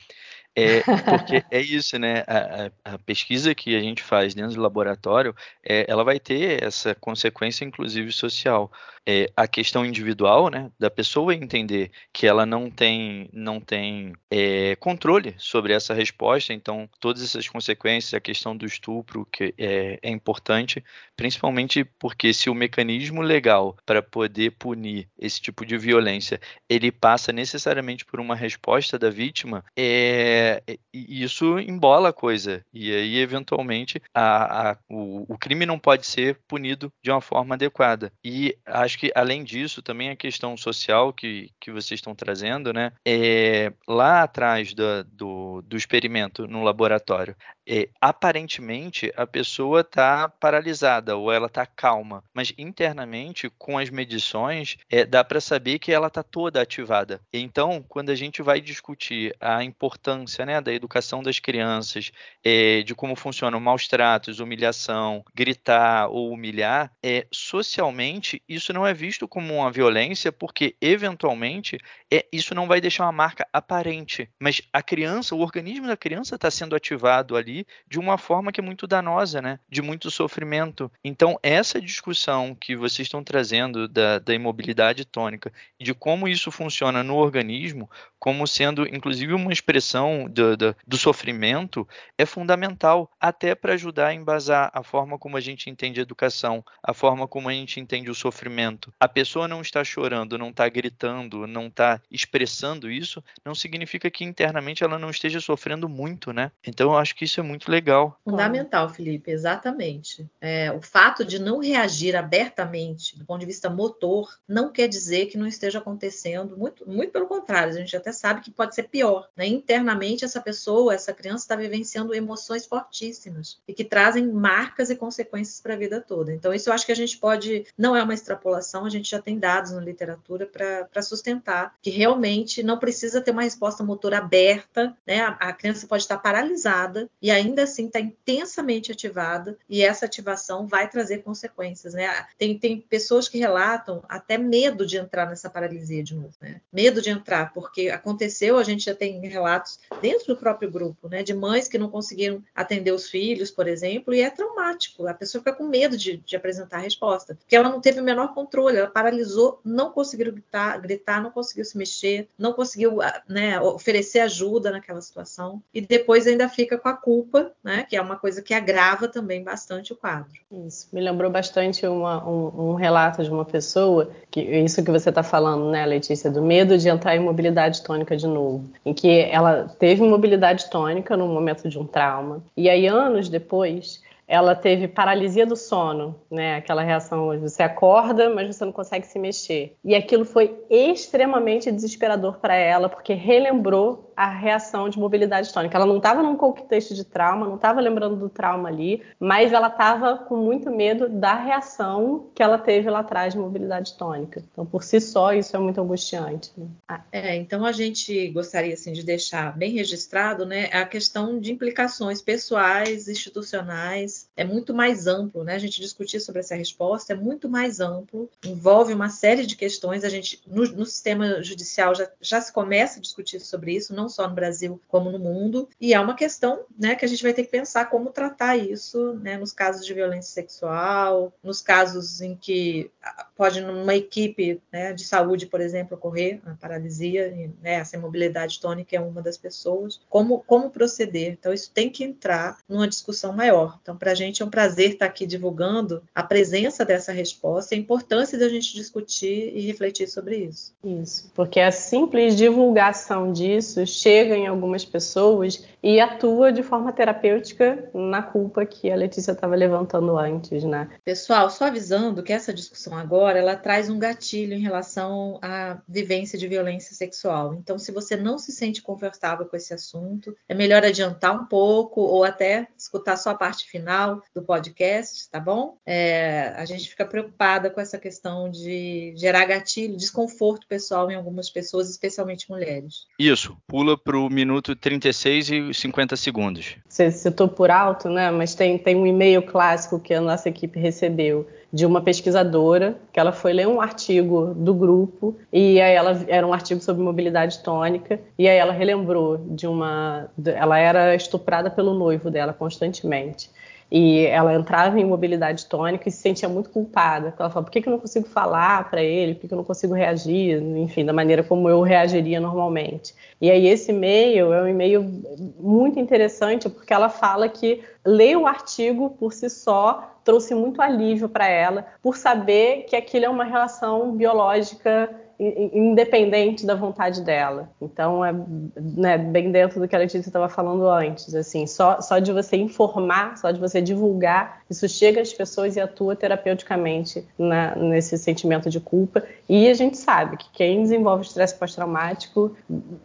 É, porque *laughs* é isso, né? A, a, pesquisa que a gente faz dentro do laboratório, é, ela vai ter essa consequência, inclusive social. É, a questão individual, né, da pessoa entender que ela não tem, não tem é, controle sobre essa resposta, então todas essas consequências, a questão do estupro que é, é importante, principalmente porque se o mecanismo legal para poder punir esse tipo de violência ele passa necessariamente por uma resposta da vítima, é é, isso embola a coisa. E aí, eventualmente, a, a, o, o, crime não pode ser punido de uma forma adequada. E acho que, além disso, também a questão social que, que vocês estão trazendo, né? É, lá atrás do, do, do experimento no laboratório, é, aparentemente a pessoa está paralisada ou ela está calma, mas internamente, com as medições, é, dá para saber que ela está toda ativada. Então, quando a gente vai discutir a importância importância né, da educação das crianças, é, de como funcionam maus tratos, humilhação, gritar ou humilhar, é, socialmente isso não é visto como uma violência, porque eventualmente é, isso não vai deixar uma marca aparente. Mas a criança, o organismo da criança está sendo ativado ali de uma forma que é muito danosa, né? De muito sofrimento. Então, essa discussão que vocês estão trazendo da, da imobilidade tônica de como isso funciona no organismo, como sendo inclusive uma expressão do, do, do sofrimento é fundamental, até para ajudar a embasar a forma como a gente entende a educação, a forma como a gente entende o sofrimento. A pessoa não está chorando, não está gritando, não está expressando isso, não significa que internamente ela não esteja sofrendo muito, né? Então eu acho que isso é muito legal. Fundamental, Felipe, exatamente. É, o fato de não reagir abertamente do ponto de vista motor não quer dizer que não esteja acontecendo, muito, muito pelo contrário, a gente até sabe que pode ser pior. Né? Internamente, essa pessoa, essa criança está vivenciando emoções fortíssimas e que trazem marcas e consequências para a vida toda. Então, isso eu acho que a gente pode, não é uma extrapolação, a gente já tem dados na literatura para sustentar que realmente não precisa ter uma resposta motor aberta, né? A, a criança pode estar paralisada e ainda assim está intensamente ativada e essa ativação vai trazer consequências, né? Tem, tem pessoas que relatam até medo de entrar nessa paralisia de novo, né? Medo de entrar, porque aconteceu, a gente já tem relatos dentro do próprio grupo, né? De mães que não conseguiram atender os filhos, por exemplo, e é traumático. A pessoa fica com medo de, de apresentar a resposta, porque ela não teve o menor controle, ela paralisou, não conseguiu gritar, gritar não conseguiu se mexer, não conseguiu né, oferecer ajuda naquela situação, e depois ainda fica com a culpa, né? Que é uma coisa que agrava também bastante o quadro. Isso me lembrou bastante uma, um, um, relato de uma pessoa que isso que você está falando, né, Letícia, do medo de entrar em mobilidade tônica de novo, em que ela teve mobilidade tônica no momento de um trauma e aí anos depois ela teve paralisia do sono, né? Aquela reação onde você acorda, mas você não consegue se mexer. E aquilo foi extremamente desesperador para ela, porque relembrou a reação de mobilidade tônica. Ela não estava num contexto de trauma, não estava lembrando do trauma ali, mas ela estava com muito medo da reação que ela teve lá atrás de mobilidade tônica. Então, por si só, isso é muito angustiante. Né? Ah, é, então a gente gostaria assim de deixar bem registrado, né, a questão de implicações pessoais, institucionais, é muito mais amplo, né? A gente discutir sobre essa resposta é muito mais amplo, envolve uma série de questões. A gente no, no sistema judicial já, já se começa a discutir sobre isso, não só no Brasil como no mundo. E é uma questão né, que a gente vai ter que pensar como tratar isso né, nos casos de violência sexual, nos casos em que pode numa equipe né, de saúde, por exemplo, ocorrer a paralisia, né, essa imobilidade tônica é uma das pessoas. Como, como proceder? Então, isso tem que entrar numa discussão maior. Então, para a gente é um prazer estar aqui divulgando a presença dessa resposta e a importância da gente discutir e refletir sobre isso. Isso, porque a simples divulgação disso chega em algumas pessoas e atua de forma terapêutica na culpa que a Letícia estava levantando antes, né? Pessoal, só avisando que essa discussão agora ela traz um gatilho em relação à vivência de violência sexual. Então, se você não se sente confortável com esse assunto, é melhor adiantar um pouco ou até escutar só a parte final do podcast, tá bom? É, a gente fica preocupada com essa questão de gerar gatilho, desconforto pessoal em algumas pessoas, especialmente mulheres. Isso, pula pula para o minuto 36 e 50 segundos. Você citou por alto, né? Mas tem, tem um e-mail clássico que a nossa equipe recebeu de uma pesquisadora que ela foi ler um artigo do grupo e aí ela era um artigo sobre mobilidade tônica e aí ela relembrou de uma ela era estuprada pelo noivo dela constantemente e ela entrava em mobilidade tônica e se sentia muito culpada. Ela falava, por que, que eu não consigo falar para ele? Por que, que eu não consigo reagir? Enfim, da maneira como eu reagiria normalmente. E aí esse e-mail é um e-mail muito interessante porque ela fala que ler o artigo por si só trouxe muito alívio para ela, por saber que aquilo é uma relação biológica independente da vontade dela. Então é né, bem dentro do que a Letícia estava falando antes, assim, só, só de você informar, só de você divulgar, isso chega às pessoas e atua terapeuticamente na, nesse sentimento de culpa. E a gente sabe que quem desenvolve estresse pós-traumático,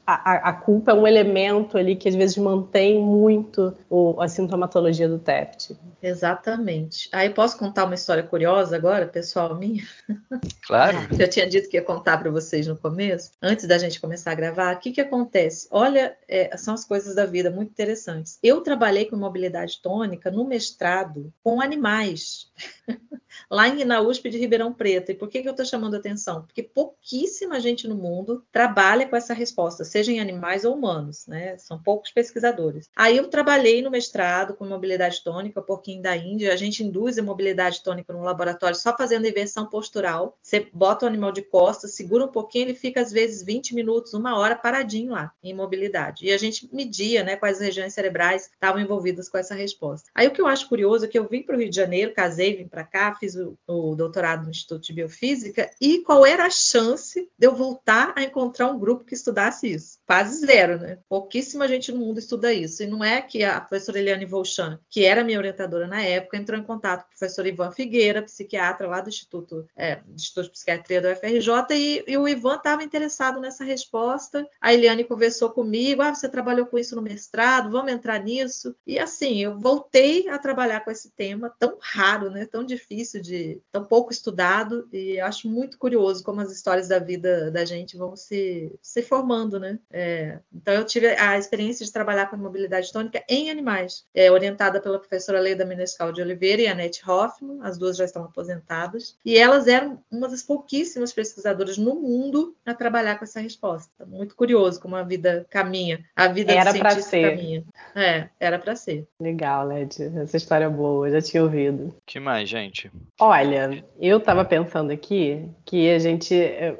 a, a, culpa é um elemento ali que às vezes mantém muito o, a sintomatologia do TEPT. Exatamente. Aí posso contar uma história curiosa agora, pessoal minha? Claro. *laughs* Já tinha dito que ia contar para vocês no começo, antes da gente começar a gravar, o que, que acontece? Olha, é, são as coisas da vida muito interessantes. Eu trabalhei com mobilidade tônica no mestrado com animais. *laughs* lá em, na USP de Ribeirão Preto. E por que, que eu estou chamando atenção? Porque pouquíssima gente no mundo trabalha com essa resposta, seja em animais ou humanos, né? São poucos pesquisadores. Aí eu trabalhei no mestrado com mobilidade tônica, porquinho da Índia. A gente induz a mobilidade tônica no laboratório só fazendo inversão postural. Você bota o animal de costas, segura um pouquinho, ele fica às vezes 20 minutos, uma hora paradinho lá, em mobilidade. E a gente media, né, quais regiões cerebrais estavam envolvidas com essa resposta. Aí o que eu acho curioso é que eu vim para o Rio de Janeiro, casei, vim para cá, fiz o, o doutorado no Instituto de Biofísica e qual era a chance de eu voltar a encontrar um grupo que estudasse isso? Quase zero, né? Pouquíssima gente no mundo estuda isso. E não é que a professora Eliane Volchan, que era minha orientadora na época, entrou em contato com o professor Ivan Figueira, psiquiatra lá do Instituto, é, Instituto de Psiquiatria do UFRJ, e, e o Ivan estava interessado nessa resposta. A Eliane conversou comigo, ah, você trabalhou com isso no mestrado, vamos entrar nisso. E assim, eu voltei a trabalhar com esse tema tão raro, né? Tão difícil de, tão pouco estudado, e acho muito curioso como as histórias da vida da gente vão se, se formando, né? É, então, eu tive a experiência de trabalhar com mobilidade tônica em animais, é, orientada pela professora Leida Menescal de Oliveira e a Annette Hoffman, as duas já estão aposentadas, e elas eram uma das pouquíssimas pesquisadoras no mundo a trabalhar com essa resposta. Muito curioso como a vida caminha, a vida era do cientista ser. caminha. É, era para ser. Legal, Led, essa história é boa, já tinha ouvido. que mais, gente? Olha, eu estava pensando aqui que a gente. eh,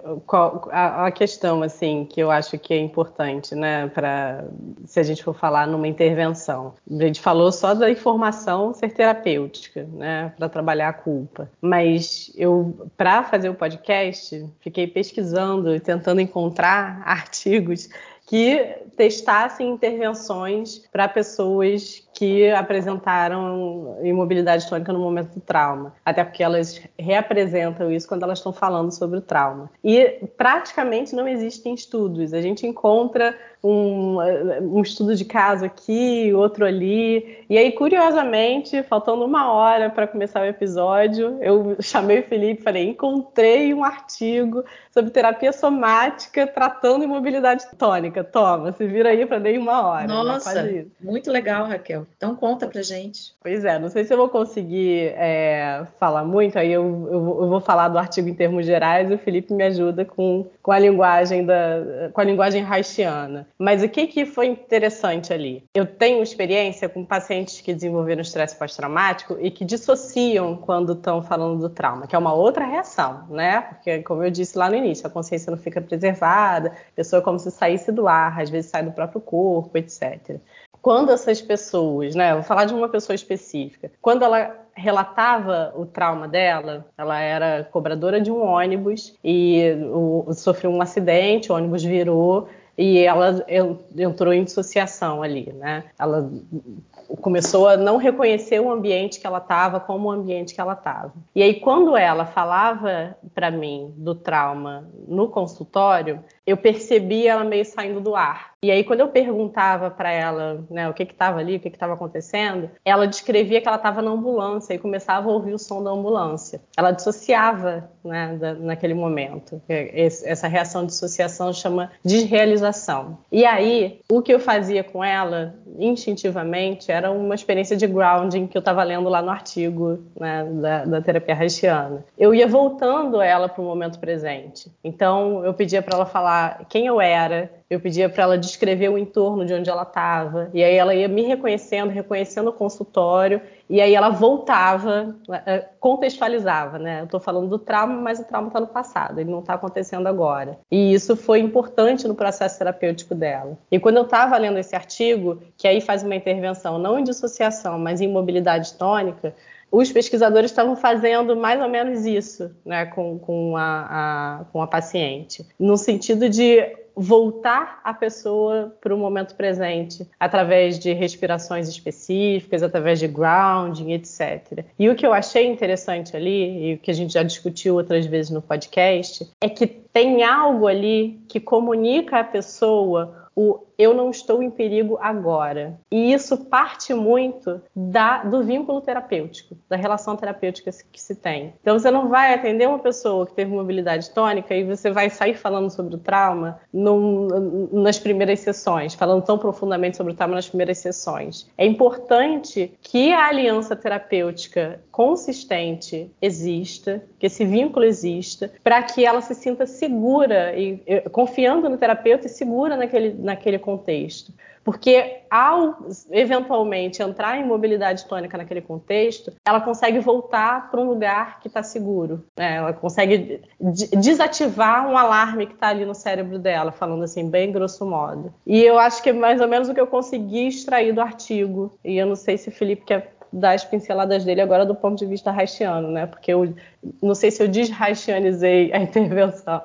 a questão, assim, que eu acho que é importante, né, para se a gente for falar numa intervenção. A gente falou só da informação ser terapêutica, né, para trabalhar a culpa. Mas eu, para fazer o podcast, fiquei pesquisando e tentando encontrar *laughs* artigos que testassem intervenções para pessoas que apresentaram imobilidade tônica no momento do trauma, até porque elas reapresentam isso quando elas estão falando sobre o trauma. E praticamente não existem estudos. A gente encontra um, um estudo de caso aqui, outro ali. E aí, curiosamente, faltando uma hora para começar o episódio, eu chamei o Felipe e falei: encontrei um artigo sobre terapia somática tratando imobilidade tônica. Toma, se vira aí para nem uma hora. né? Nossa, isso. muito legal, Raquel. Então conta pra gente. Pois é, não sei se eu vou conseguir é, falar muito, aí eu, eu vou- eu vou falar do artigo em termos gerais e o Felipe me ajuda com, com a linguagem da com a linguagem haitiana. Mas o que, que foi interessante ali? Eu tenho experiência com pacientes que desenvolveram estresse pós-traumático e que dissociam quando estão falando do trauma, que é uma outra reação, né? Porque, como eu disse lá no início, a consciência não fica preservada, a pessoa é como se saísse do ar, às vezes sai do próprio corpo, etc quando essas pessoas, né, vou falar de uma pessoa específica, quando ela relatava o trauma dela, ela era cobradora de um ônibus e o, sofreu um acidente, o ônibus virou e ela en- entrou em dissociação ali, né? Ela começou a não reconhecer o ambiente que ela estava como o ambiente que ela estava. E aí, quando ela falava para mim do trauma no consultório, eu percebi ela meio saindo do ar. E aí, quando eu perguntava para ela né, o que estava ali, o que estava acontecendo, ela descrevia que ela estava na ambulância e começava a ouvir o som da ambulância. Ela dissociava né, da- naquele momento. Essa reação de dissociação chama desrealização. E aí, o que eu fazia com ela, instintivamente, era uma experiência de grounding que eu estava lendo lá no artigo né, da, da terapia haitiana. Eu ia voltando ela para o momento presente. Então, eu pedia para ela falar quem eu era, eu pedia para ela descrever o entorno de onde ela estava, e aí ela ia me reconhecendo, reconhecendo o consultório, e aí ela voltava, eh, contextualizava, né? Eu estou falando do trauma, mas o trauma está no passado, ele não está acontecendo agora. E isso foi importante no processo terapêutico dela. E quando eu estava lendo esse artigo, que aí faz uma intervenção não em dissociação, mas em mobilidade tônica, os pesquisadores estavam fazendo mais ou menos isso né, com, com, a, a, com a paciente, no sentido de voltar a pessoa para o momento presente, através de respirações específicas, através de grounding, etc. E o que eu achei interessante ali, e o que a gente já discutiu outras vezes no podcast, é que tem algo ali que comunica à pessoa o eu não estou em perigo agora. E isso parte muito da, do vínculo terapêutico, da relação terapêutica que se tem. Então você não vai atender uma pessoa que teve mobilidade tônica e você vai sair falando sobre o trauma num, nas primeiras sessões, falando tão profundamente sobre o trauma nas primeiras sessões. É importante que a aliança terapêutica consistente exista, que esse vínculo exista, para que ela se sinta segura e confiando no terapeuta e segura naquele, naquele contexto. Porque ao eventualmente entrar em mobilidade tônica naquele contexto, ela consegue voltar para um lugar que está seguro. Né? Ela consegue desativar um alarme que está ali no cérebro dela, falando assim, bem grosso modo. E eu acho que é mais ou menos o que eu consegui extrair do artigo. E eu não sei se o Felipe quer as pinceladas dele agora do ponto de vista haitiano, né? Porque eu não sei se eu deshaitianizei a *laughs* intervenção.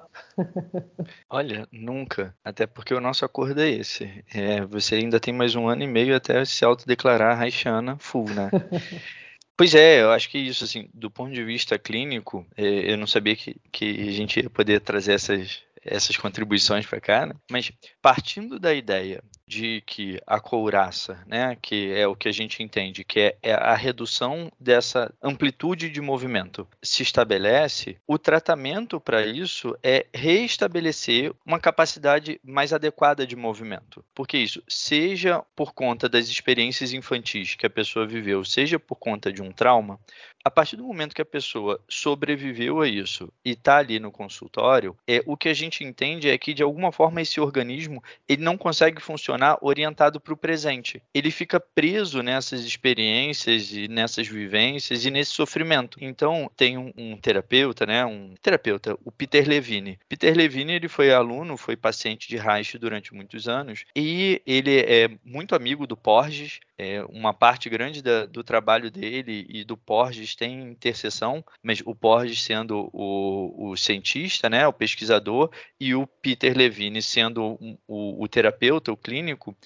Olha, nunca. Até porque o nosso acordo é esse. É, você ainda tem mais um ano e meio até se autodeclarar haitiana full, né? *laughs* Pois é, eu acho que isso, assim, do ponto de vista clínico, é, eu não sabia que, que a gente ia poder trazer essas, essas contribuições para cá, né? mas partindo da ideia de que a couraça, né, que é o que a gente entende, que é, é, a redução dessa amplitude de movimento, se estabelece, o tratamento para isso é reestabelecer uma capacidade mais adequada de movimento. Porque isso, seja por conta das experiências infantis que a pessoa viveu, seja por conta de um trauma, a partir do momento que a pessoa sobreviveu a isso e está ali no consultório, é o que a gente entende é que de alguma forma esse organismo ele não consegue funcionar orientado para o presente. Ele fica preso nessas experiências e nessas vivências e nesse sofrimento. Então tem um, um terapeuta, né, um terapeuta, o Peter Levine. Peter Levine ele foi aluno, foi paciente de Reich durante muitos anos e ele é muito amigo do Porges. É, uma parte grande da, do trabalho dele e do Porges tem interseção, mas o Porges sendo o, o, cientista, né, o pesquisador, e o Peter Levine sendo o, o terapeuta, o clínico, clínico,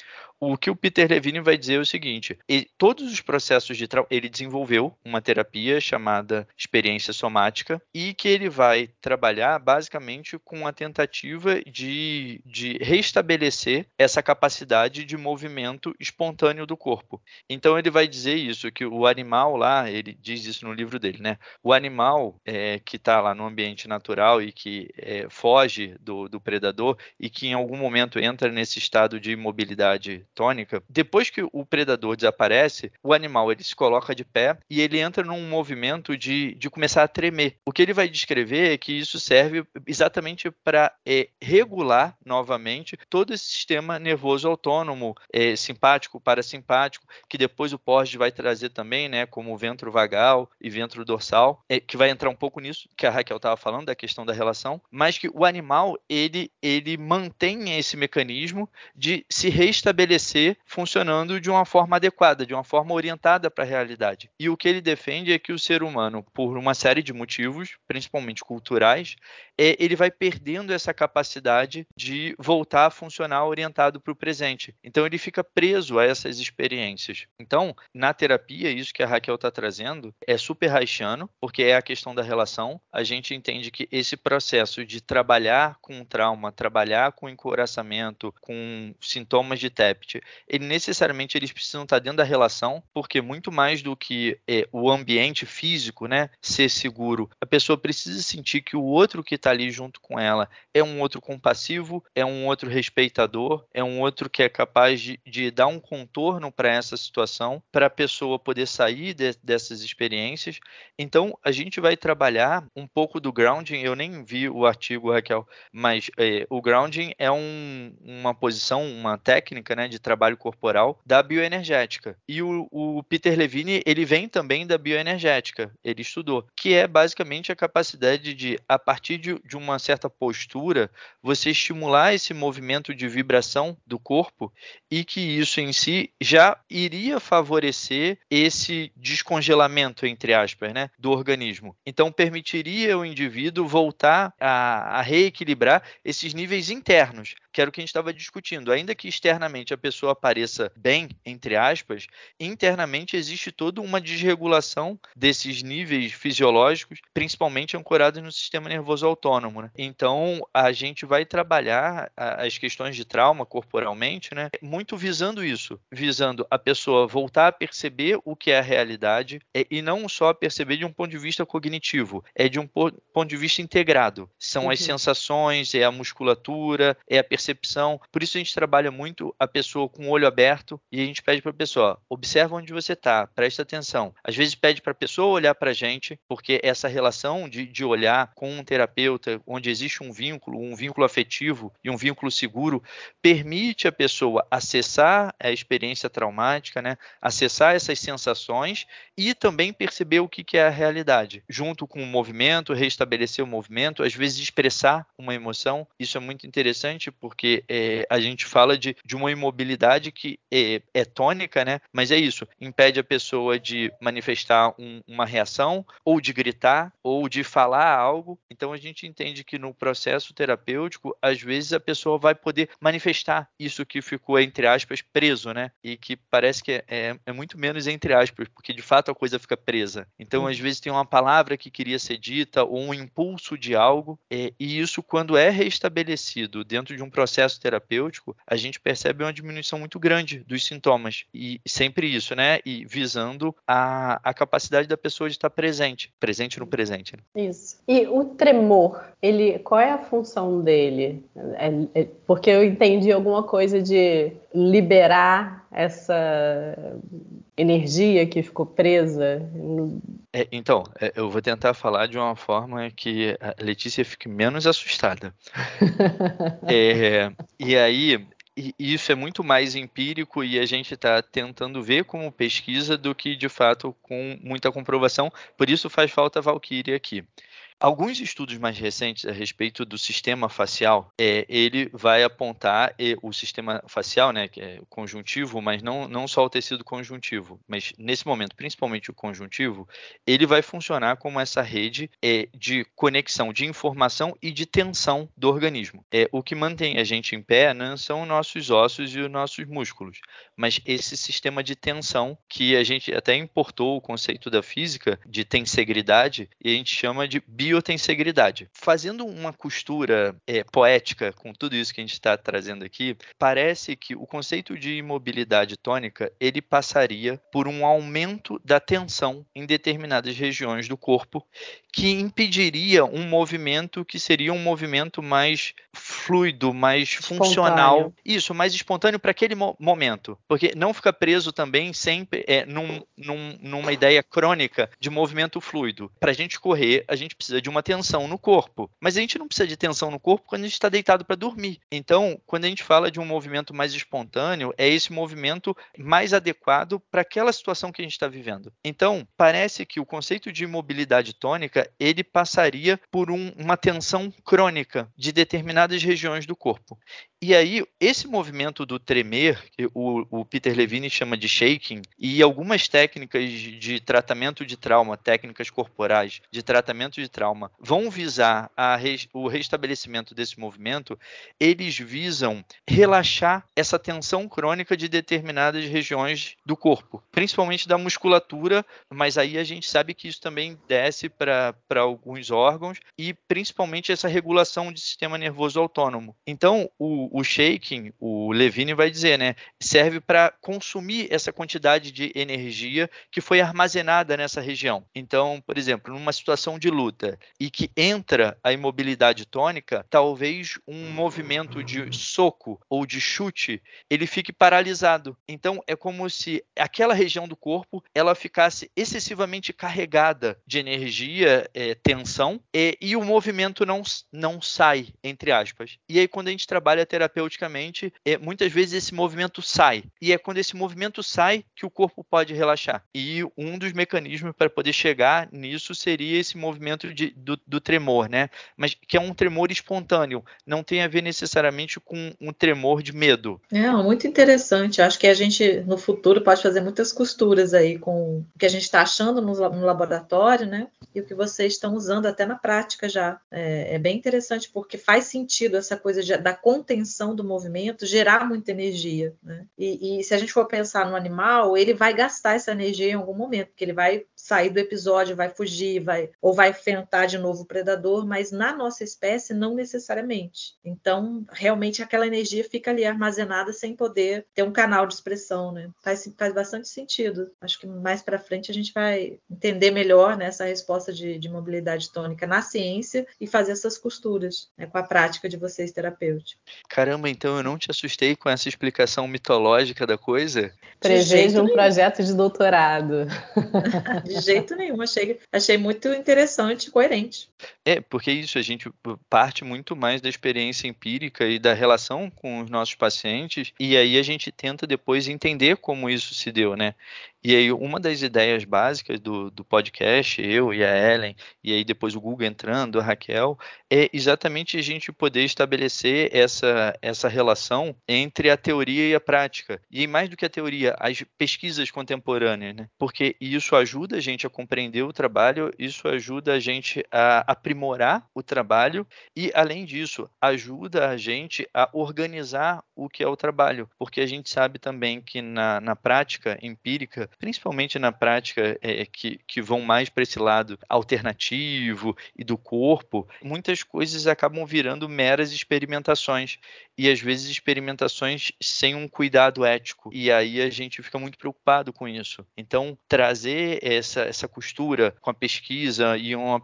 o que o Peter Levine vai dizer é o seguinte: todos os processos de ele desenvolveu uma terapia chamada experiência somática e que ele vai trabalhar basicamente com a tentativa de, de restabelecer essa capacidade de movimento espontâneo do corpo. Então ele vai dizer isso que o animal lá, ele diz isso no livro dele, né? O animal é, que está lá no ambiente natural e que é, foge do, do predador e que em algum momento entra nesse estado de imobilidade tônica, depois que o predador desaparece, o animal ele se coloca de pé e ele entra num movimento de, de começar a tremer. O que ele vai descrever é que isso serve exatamente para é, regular novamente todo esse sistema nervoso autônomo, é, simpático, parasimpático, que depois o Porges vai trazer também, né, como ventro vagal e ventro dorsal, é, que vai entrar um pouco nisso que a Raquel estava falando da questão da relação, mas que o animal ele ele mantém esse mecanismo de se restabelecer funcionando de uma forma adequada, de uma forma orientada para a realidade. E o que ele defende é que o ser humano, por uma série de motivos, principalmente culturais, é, ele vai perdendo essa capacidade de voltar a funcionar orientado para o presente. Então ele fica preso a essas experiências. Então, na terapia, isso que a Raquel está trazendo é super haitiano, porque é a questão da relação. A gente entende que esse processo de trabalhar com trauma, trabalhar com encoraçamento, com sintomas de TEPT, ele necessariamente eles precisam estar dentro da relação, porque muito mais do que é, o ambiente físico, né, ser seguro, a pessoa precisa sentir que o outro que está ali junto com ela é um outro compassivo, é um outro respeitador, é um outro que é capaz de, de dar um contorno para essa situação, para a pessoa poder sair de, dessas experiências. Então, a gente vai trabalhar um pouco do grounding. Eu nem vi o artigo, Raquel, mas é, o grounding é um, uma posição, uma técnica, né, de trabalho corporal da bioenergética. E o, o Peter Levine, ele vem também da bioenergética, ele estudou, que é basicamente a capacidade de, a partir de, de uma certa postura, você estimular esse movimento de vibração do corpo e que isso em si já iria favorecer esse descongelamento, entre aspas, né, do organismo. Então, permitiria o indivíduo voltar a, a reequilibrar esses níveis internos, que era o que a gente estava discutindo. Ainda que externamente a pessoa apareça bem, entre aspas, internamente existe toda uma desregulação desses níveis fisiológicos, principalmente ancorados no sistema nervoso autônomo. Né? Então, a gente vai trabalhar as questões de trauma corporalmente, né? muito visando isso, visando a pessoa voltar a perceber o que é a realidade é, e não só perceber de um ponto de vista cognitivo, é de um ponto de vista integrado. São uhum. as sensações, é a musculatura, é a percepção. Por isso a gente trabalha muito a pessoa com o olho aberto e a gente pede para a pessoa, observa onde você está, presta atenção. Às vezes pede para a pessoa olhar para a gente, porque essa relação de, de olhar com um terapeuta, onde existe um vínculo, um vínculo afetivo e um vínculo seguro, permite a pessoa acessar a experiência traumática, né? acessar essas sensações e também perceber o que, que é a realidade, junto com o movimento, restabelecer o movimento, às vezes expressar uma emoção. Isso é muito interessante porque é, a gente fala de, de uma imobilidade que é, é, tônica, né? Mas é isso, impede a pessoa de manifestar um, uma reação, ou de gritar, ou de falar algo. Então a gente entende que no processo terapêutico, às vezes a pessoa vai poder manifestar isso que ficou, entre aspas, preso, né? E que parece que é, é, é muito menos entre aspas, porque de fato a coisa fica presa. Então, às vezes, tem uma palavra que queria ser dita, ou um impulso de algo, é, e isso, quando é restabelecido dentro de um processo terapêutico, a gente percebe uma diminuição muito grande dos sintomas. E sempre isso, né? E visando a, a capacidade da pessoa de estar presente, presente no presente. Né? Isso. E o tremor, ele, qual é a função dele? É, é, porque eu entendi alguma coisa de liberar essa energia que ficou presa? É, então, é, eu vou tentar falar de uma forma que a Letícia fique menos assustada. *laughs* é, e aí, isso é muito mais empírico e a gente está tentando ver como pesquisa do que de fato com muita comprovação. Por isso faz falta a Valkyrie aqui. Alguns estudos mais recentes a respeito do sistema facial, é, ele vai apontar o sistema facial, né, que é conjuntivo, mas não, não só o tecido conjuntivo, mas nesse momento, principalmente o conjuntivo, ele vai funcionar como essa rede é, de conexão de informação e de tensão do organismo. É, o que mantém a gente em pé não são os nossos ossos e os nossos músculos, mas esse sistema de tensão que a gente até importou o conceito da física de tensegridade e a gente chama de biotensegridade. Fazendo uma costura é, poética com tudo isso que a gente está trazendo aqui, parece que o conceito de imobilidade tônica ele passaria por um aumento da tensão em determinadas regiões do corpo que impediria um movimento que seria um movimento mais fluido, mais espontâneo. funcional. Isso, mais espontâneo para aquele mo momento. Porque não fica preso também sempre é, num, num, numa ideia crônica de movimento fluido. Para a gente correr, a gente precisa de uma tensão no corpo. Mas a gente não precisa de tensão no corpo quando a gente está deitado para dormir. Então, quando a gente fala de um movimento mais espontâneo, é esse movimento mais adequado para aquela situação que a gente está vivendo. Então, parece que o conceito de imobilidade tônica ele passaria por um, uma tensão crônica de determinadas regiões do corpo. E aí, esse movimento do tremer, que o, o, Peter Levine chama de shaking, e algumas técnicas de tratamento de trauma, técnicas corporais de tratamento de trauma, vão visar o restabelecimento desse movimento, eles visam relaxar essa tensão crônica de determinadas regiões do corpo, principalmente da musculatura, mas aí a gente sabe que isso também desce para alguns órgãos, e principalmente essa regulação de sistema nervoso autônomo. Então, o, o, shaking, o Levine vai dizer, né, serve para consumir essa quantidade de energia que foi armazenada nessa região. Então, por exemplo, numa situação de luta e que entra a imobilidade tônica, talvez um movimento de soco ou de chute ele fique paralisado. Então, é como se aquela região do corpo ela ficasse excessivamente carregada de energia, é, tensão, e, e o movimento não, não sai, entre aspas. E aí, quando a gente trabalha terapeuticamente, é, muitas vezes esse movimento sai. E é quando esse movimento sai que o corpo pode relaxar. E um dos mecanismos para poder chegar nisso seria esse movimento de, do, do, tremor, né? Mas que é um tremor espontâneo, não tem a ver necessariamente com um tremor de medo. É, muito interessante. Acho que a gente, no futuro, pode fazer muitas costuras aí com o que a gente está achando no, no, laboratório, né? E o que vocês estão usando até na prática já. É, é bem interessante, porque faz sentido essa coisa de, da contenção tensão do movimento gerar muita energia. Né? E, e se a gente for pensar no animal, ele vai gastar essa energia em algum momento, porque ele vai sair do episódio, vai fugir, vai ou vai enfrentar de novo o predador, mas na nossa espécie não necessariamente. Então, realmente aquela energia fica ali armazenada sem poder ter um canal de expressão, né? Faz, faz bastante sentido. Acho que mais para frente a gente vai entender melhor né, essa resposta de, de mobilidade tônica na ciência e fazer essas costuras né, com a prática de vocês terapêuticos. Caramba, então eu não te assustei com essa explicação mitológica da coisa? Prevejo um nenhum. projeto de doutorado. *laughs* de jeito nenhum, achei, achei muito interessante e coerente. É, porque isso, a gente parte muito mais da experiência empírica e da relação com os nossos pacientes, e aí a gente tenta depois entender como isso se deu, né? E aí, uma das ideias básicas do, do podcast, eu e a Ellen, e aí depois o Google entrando, a Raquel, é exatamente a gente poder estabelecer essa, essa relação entre a teoria e a prática. E mais do que a teoria, as pesquisas contemporâneas, né? Porque isso ajuda a gente a compreender o trabalho, isso ajuda a gente a aprimorar o trabalho e, além disso, ajuda a gente a organizar o que é o trabalho. Porque a gente sabe também que na, na prática empírica, principalmente na prática é, que, que vão mais para esse lado alternativo e do corpo, muitas coisas acabam virando meras experimentações e às vezes experimentações sem um cuidado ético. E aí a gente fica muito preocupado com isso. Então, trazer essa, essa costura com a pesquisa e uma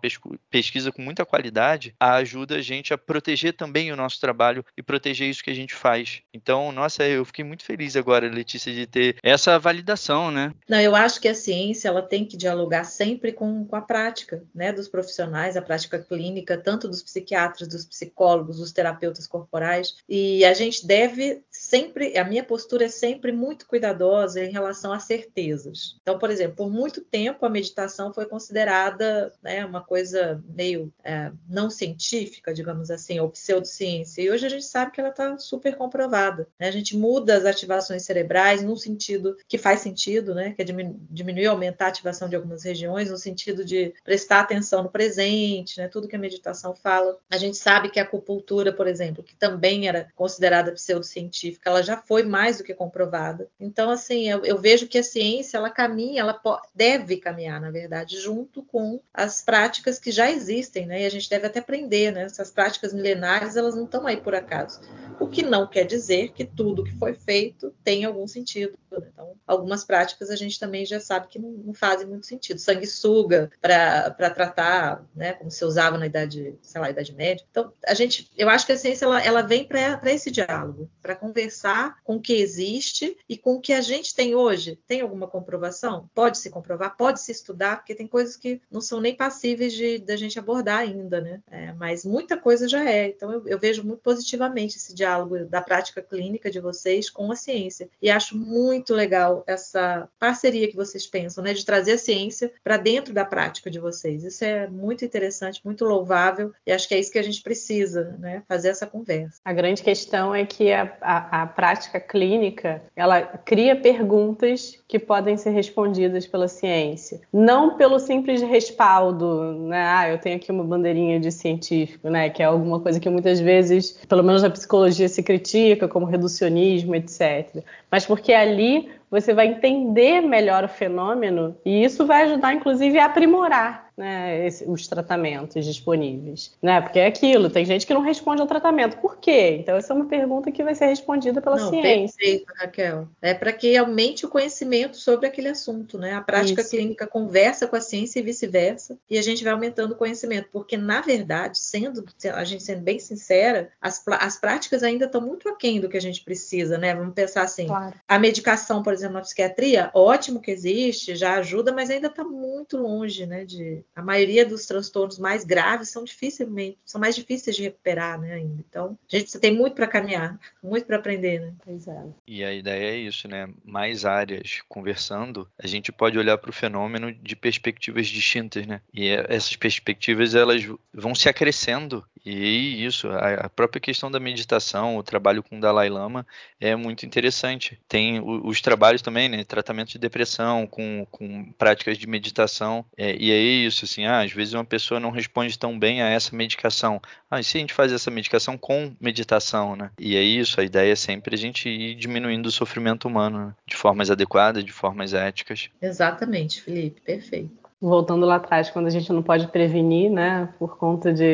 pesquisa com muita qualidade ajuda a gente a proteger também o nosso trabalho e proteger isso que a gente faz. Então, nossa, eu fiquei muito feliz agora, Letícia, de ter essa validação, né? Não, eu acho que a ciência ela tem que dialogar sempre com, com a prática, né, dos profissionais, a prática clínica, tanto dos psiquiatras, dos psicólogos, dos terapeutas corporais, e a gente deve sempre, a minha postura é sempre muito cuidadosa em relação a certezas. Então, por exemplo, por muito tempo a meditação foi considerada né, uma coisa meio é, não científica, digamos assim, ou pseudociência, e hoje a gente sabe que ela está super comprovada. Né? A gente muda as ativações cerebrais num sentido que faz sentido, né? que é diminuir, aumentar a ativação de algumas regiões, no sentido de prestar atenção no presente, né? tudo que a meditação fala. A gente sabe que a acupuntura, por exemplo, que também era considerada pseudocientífica, ela já foi mais do que comprovada. Então, assim, eu, eu vejo que a ciência, ela caminha, ela deve caminhar, na verdade, junto com as práticas que já existem, né? E a gente deve até aprender, né? Essas práticas milenares, elas não estão aí por acaso. O que não quer dizer que tudo que foi feito tem algum sentido. Né? Então, algumas práticas a gente também já sabe que não, não fazem muito sentido. Sanguessuga para tratar, né, como se usava na idade, sei lá, idade média. Então, a gente, eu acho que a ciência ela, ela vem para esse diálogo, para conversar com o que existe e com o que a gente tem hoje. Tem alguma comprovação? Pode se comprovar, pode se estudar, porque tem coisas que não são nem passíveis de da gente abordar ainda, né? É, mas muita coisa já é. Então, eu, eu vejo muito positivamente esse diálogo da prática clínica de vocês com a ciência e acho muito legal essa parceria que vocês pensam, né, de trazer a ciência para dentro da prática de vocês. Isso é muito interessante, muito louvável, e acho que é isso que a gente precisa, né, fazer essa conversa. A grande questão é que a, a, a prática clínica, ela cria perguntas que podem ser respondidas pela ciência, não pelo simples respaldo, né, ah, eu tenho aqui uma bandeirinha de científico, né, que é alguma coisa que muitas vezes, pelo menos na psicologia, se critica, como reducionismo, etc. Mas porque ali você vai entender melhor o fenômeno e isso vai ajudar, inclusive, a aprimorar né, esse, os tratamentos disponíveis, né? Porque é aquilo, tem gente que não responde ao tratamento. Por quê? Então essa é uma pergunta que vai ser respondida pela não, ciência. Perfeito, Raquel. É para que aumente o conhecimento sobre aquele assunto, né? A prática Isso. clínica conversa com a ciência e vice-versa, e a gente vai aumentando o conhecimento, porque na verdade, sendo a gente sendo bem sincera, as, as práticas ainda estão muito aquém do que a gente precisa, né? Vamos pensar assim, claro. a medicação, por exemplo, na psiquiatria, ótimo que existe, já ajuda, mas ainda está muito longe, né, de a maioria dos transtornos mais graves são dificilmente, são mais difíceis de recuperar, né, ainda. Então, a gente tem muito para caminhar, muito para aprender, né? Exato. E a ideia é isso, né? Mais áreas conversando, a gente pode olhar para o fenômeno de perspectivas distintas, né? E é, essas perspectivas elas vão se acrescendo E isso, a própria questão da meditação, o trabalho com o Dalai Lama é muito interessante. Tem os trabalhos também, né? Tratamento de depressão, com, com práticas de meditação. É, e é isso, assim, ah, às vezes uma pessoa não responde tão bem a essa medicação. Ah, e se a gente faz essa medicação com meditação, né? E é isso, a ideia é sempre a gente ir diminuindo o sofrimento humano, né? de formas adequadas, de formas éticas. Exatamente, Felipe, perfeito voltando lá atrás, quando a gente não pode prevenir, né, por conta de,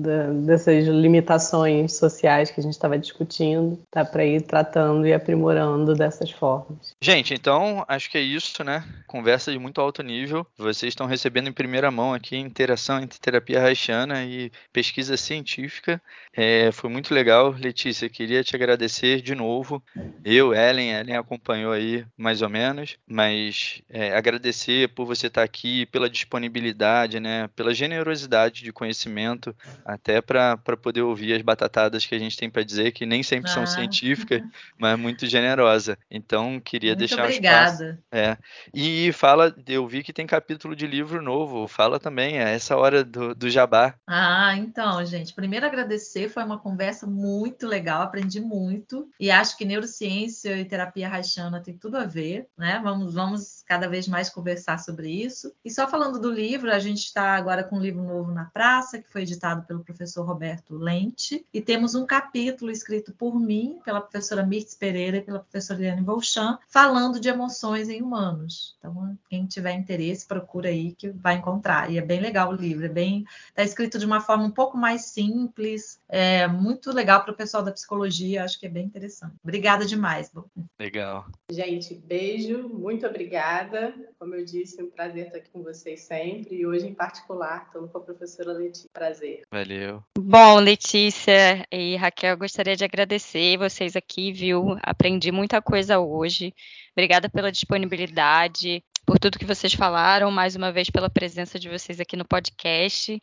de dessas limitações sociais que a gente estava discutindo, tá para ir tratando e aprimorando dessas formas. Gente, então acho que é isso, né? Conversa de muito alto nível. Vocês estão recebendo em primeira mão aqui interação entre terapia haitiana e pesquisa científica. É, foi muito legal, Letícia. Queria te agradecer de novo. Eu, Ellen, Ellen acompanhou aí mais ou menos, mas é, agradecer por você estar aqui pela disponibilidade, né, pela generosidade de conhecimento, até para poder ouvir as batatadas que a gente tem para dizer, que nem sempre ah. são científicas, *laughs* mas muito generosa. Então, queria muito deixar obrigada. um espaço. É. E fala, eu vi que tem capítulo de livro novo, fala também, é essa hora do, do jabá. Ah, então, gente, primeiro agradecer, foi uma conversa muito legal, aprendi muito, e acho que neurociência e terapia haitiana tem tudo a ver, né? Vamos, vamos cada vez mais conversar sobre isso. E só falando do livro, a gente está agora com um livro novo na praça, que foi editado pelo professor Roberto Lente, e temos um capítulo escrito por mim, pela professora Mirtz Pereira e pela professora Eliane Volchan, falando de emoções em humanos. Então, quem tiver interesse, procura aí que vai encontrar. E é bem legal o livro, é bem está escrito de uma forma um pouco mais simples, é muito legal para o pessoal da psicologia, acho que é bem interessante. Obrigada demais, Bo. Legal. Gente, beijo, muito obrigada. Como eu disse, um prazer estar aqui com vocês sempre e hoje em particular estou com a professora Letícia. Prazer. Valeu. Bom, Letícia e Raquel, gostaria de agradecer vocês aqui, viu? Aprendi muita coisa hoje. Obrigada pela disponibilidade, por tudo que vocês falaram, mais uma vez pela presença de vocês aqui no podcast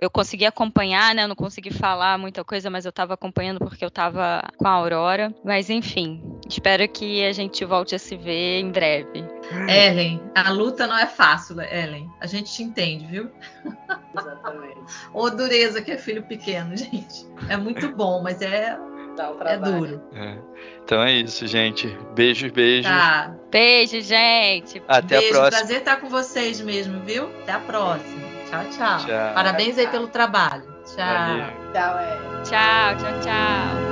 eu consegui acompanhar, né? Eu não consegui falar muita coisa, mas eu estava acompanhando porque eu estava com a Aurora. Mas enfim, espero que a gente volte a se ver em breve. Ellen, a luta não é fácil, Ellen. A gente te entende, viu? Exatamente. Ô dureza que é filho pequeno, *laughs* gente. É muito bom, mas é é duro. É. Então é isso, gente. Beijos, beijos. Tá. Beijo, gente. Até Beijo, a próxima. Prazer estar com vocês mesmo, viu? Até a próxima. Tchau, tchau. tchau. Parabéns aí pelo trabalho. Tchau. Valeu. Tchau, é. Tchau, tchau, tchau.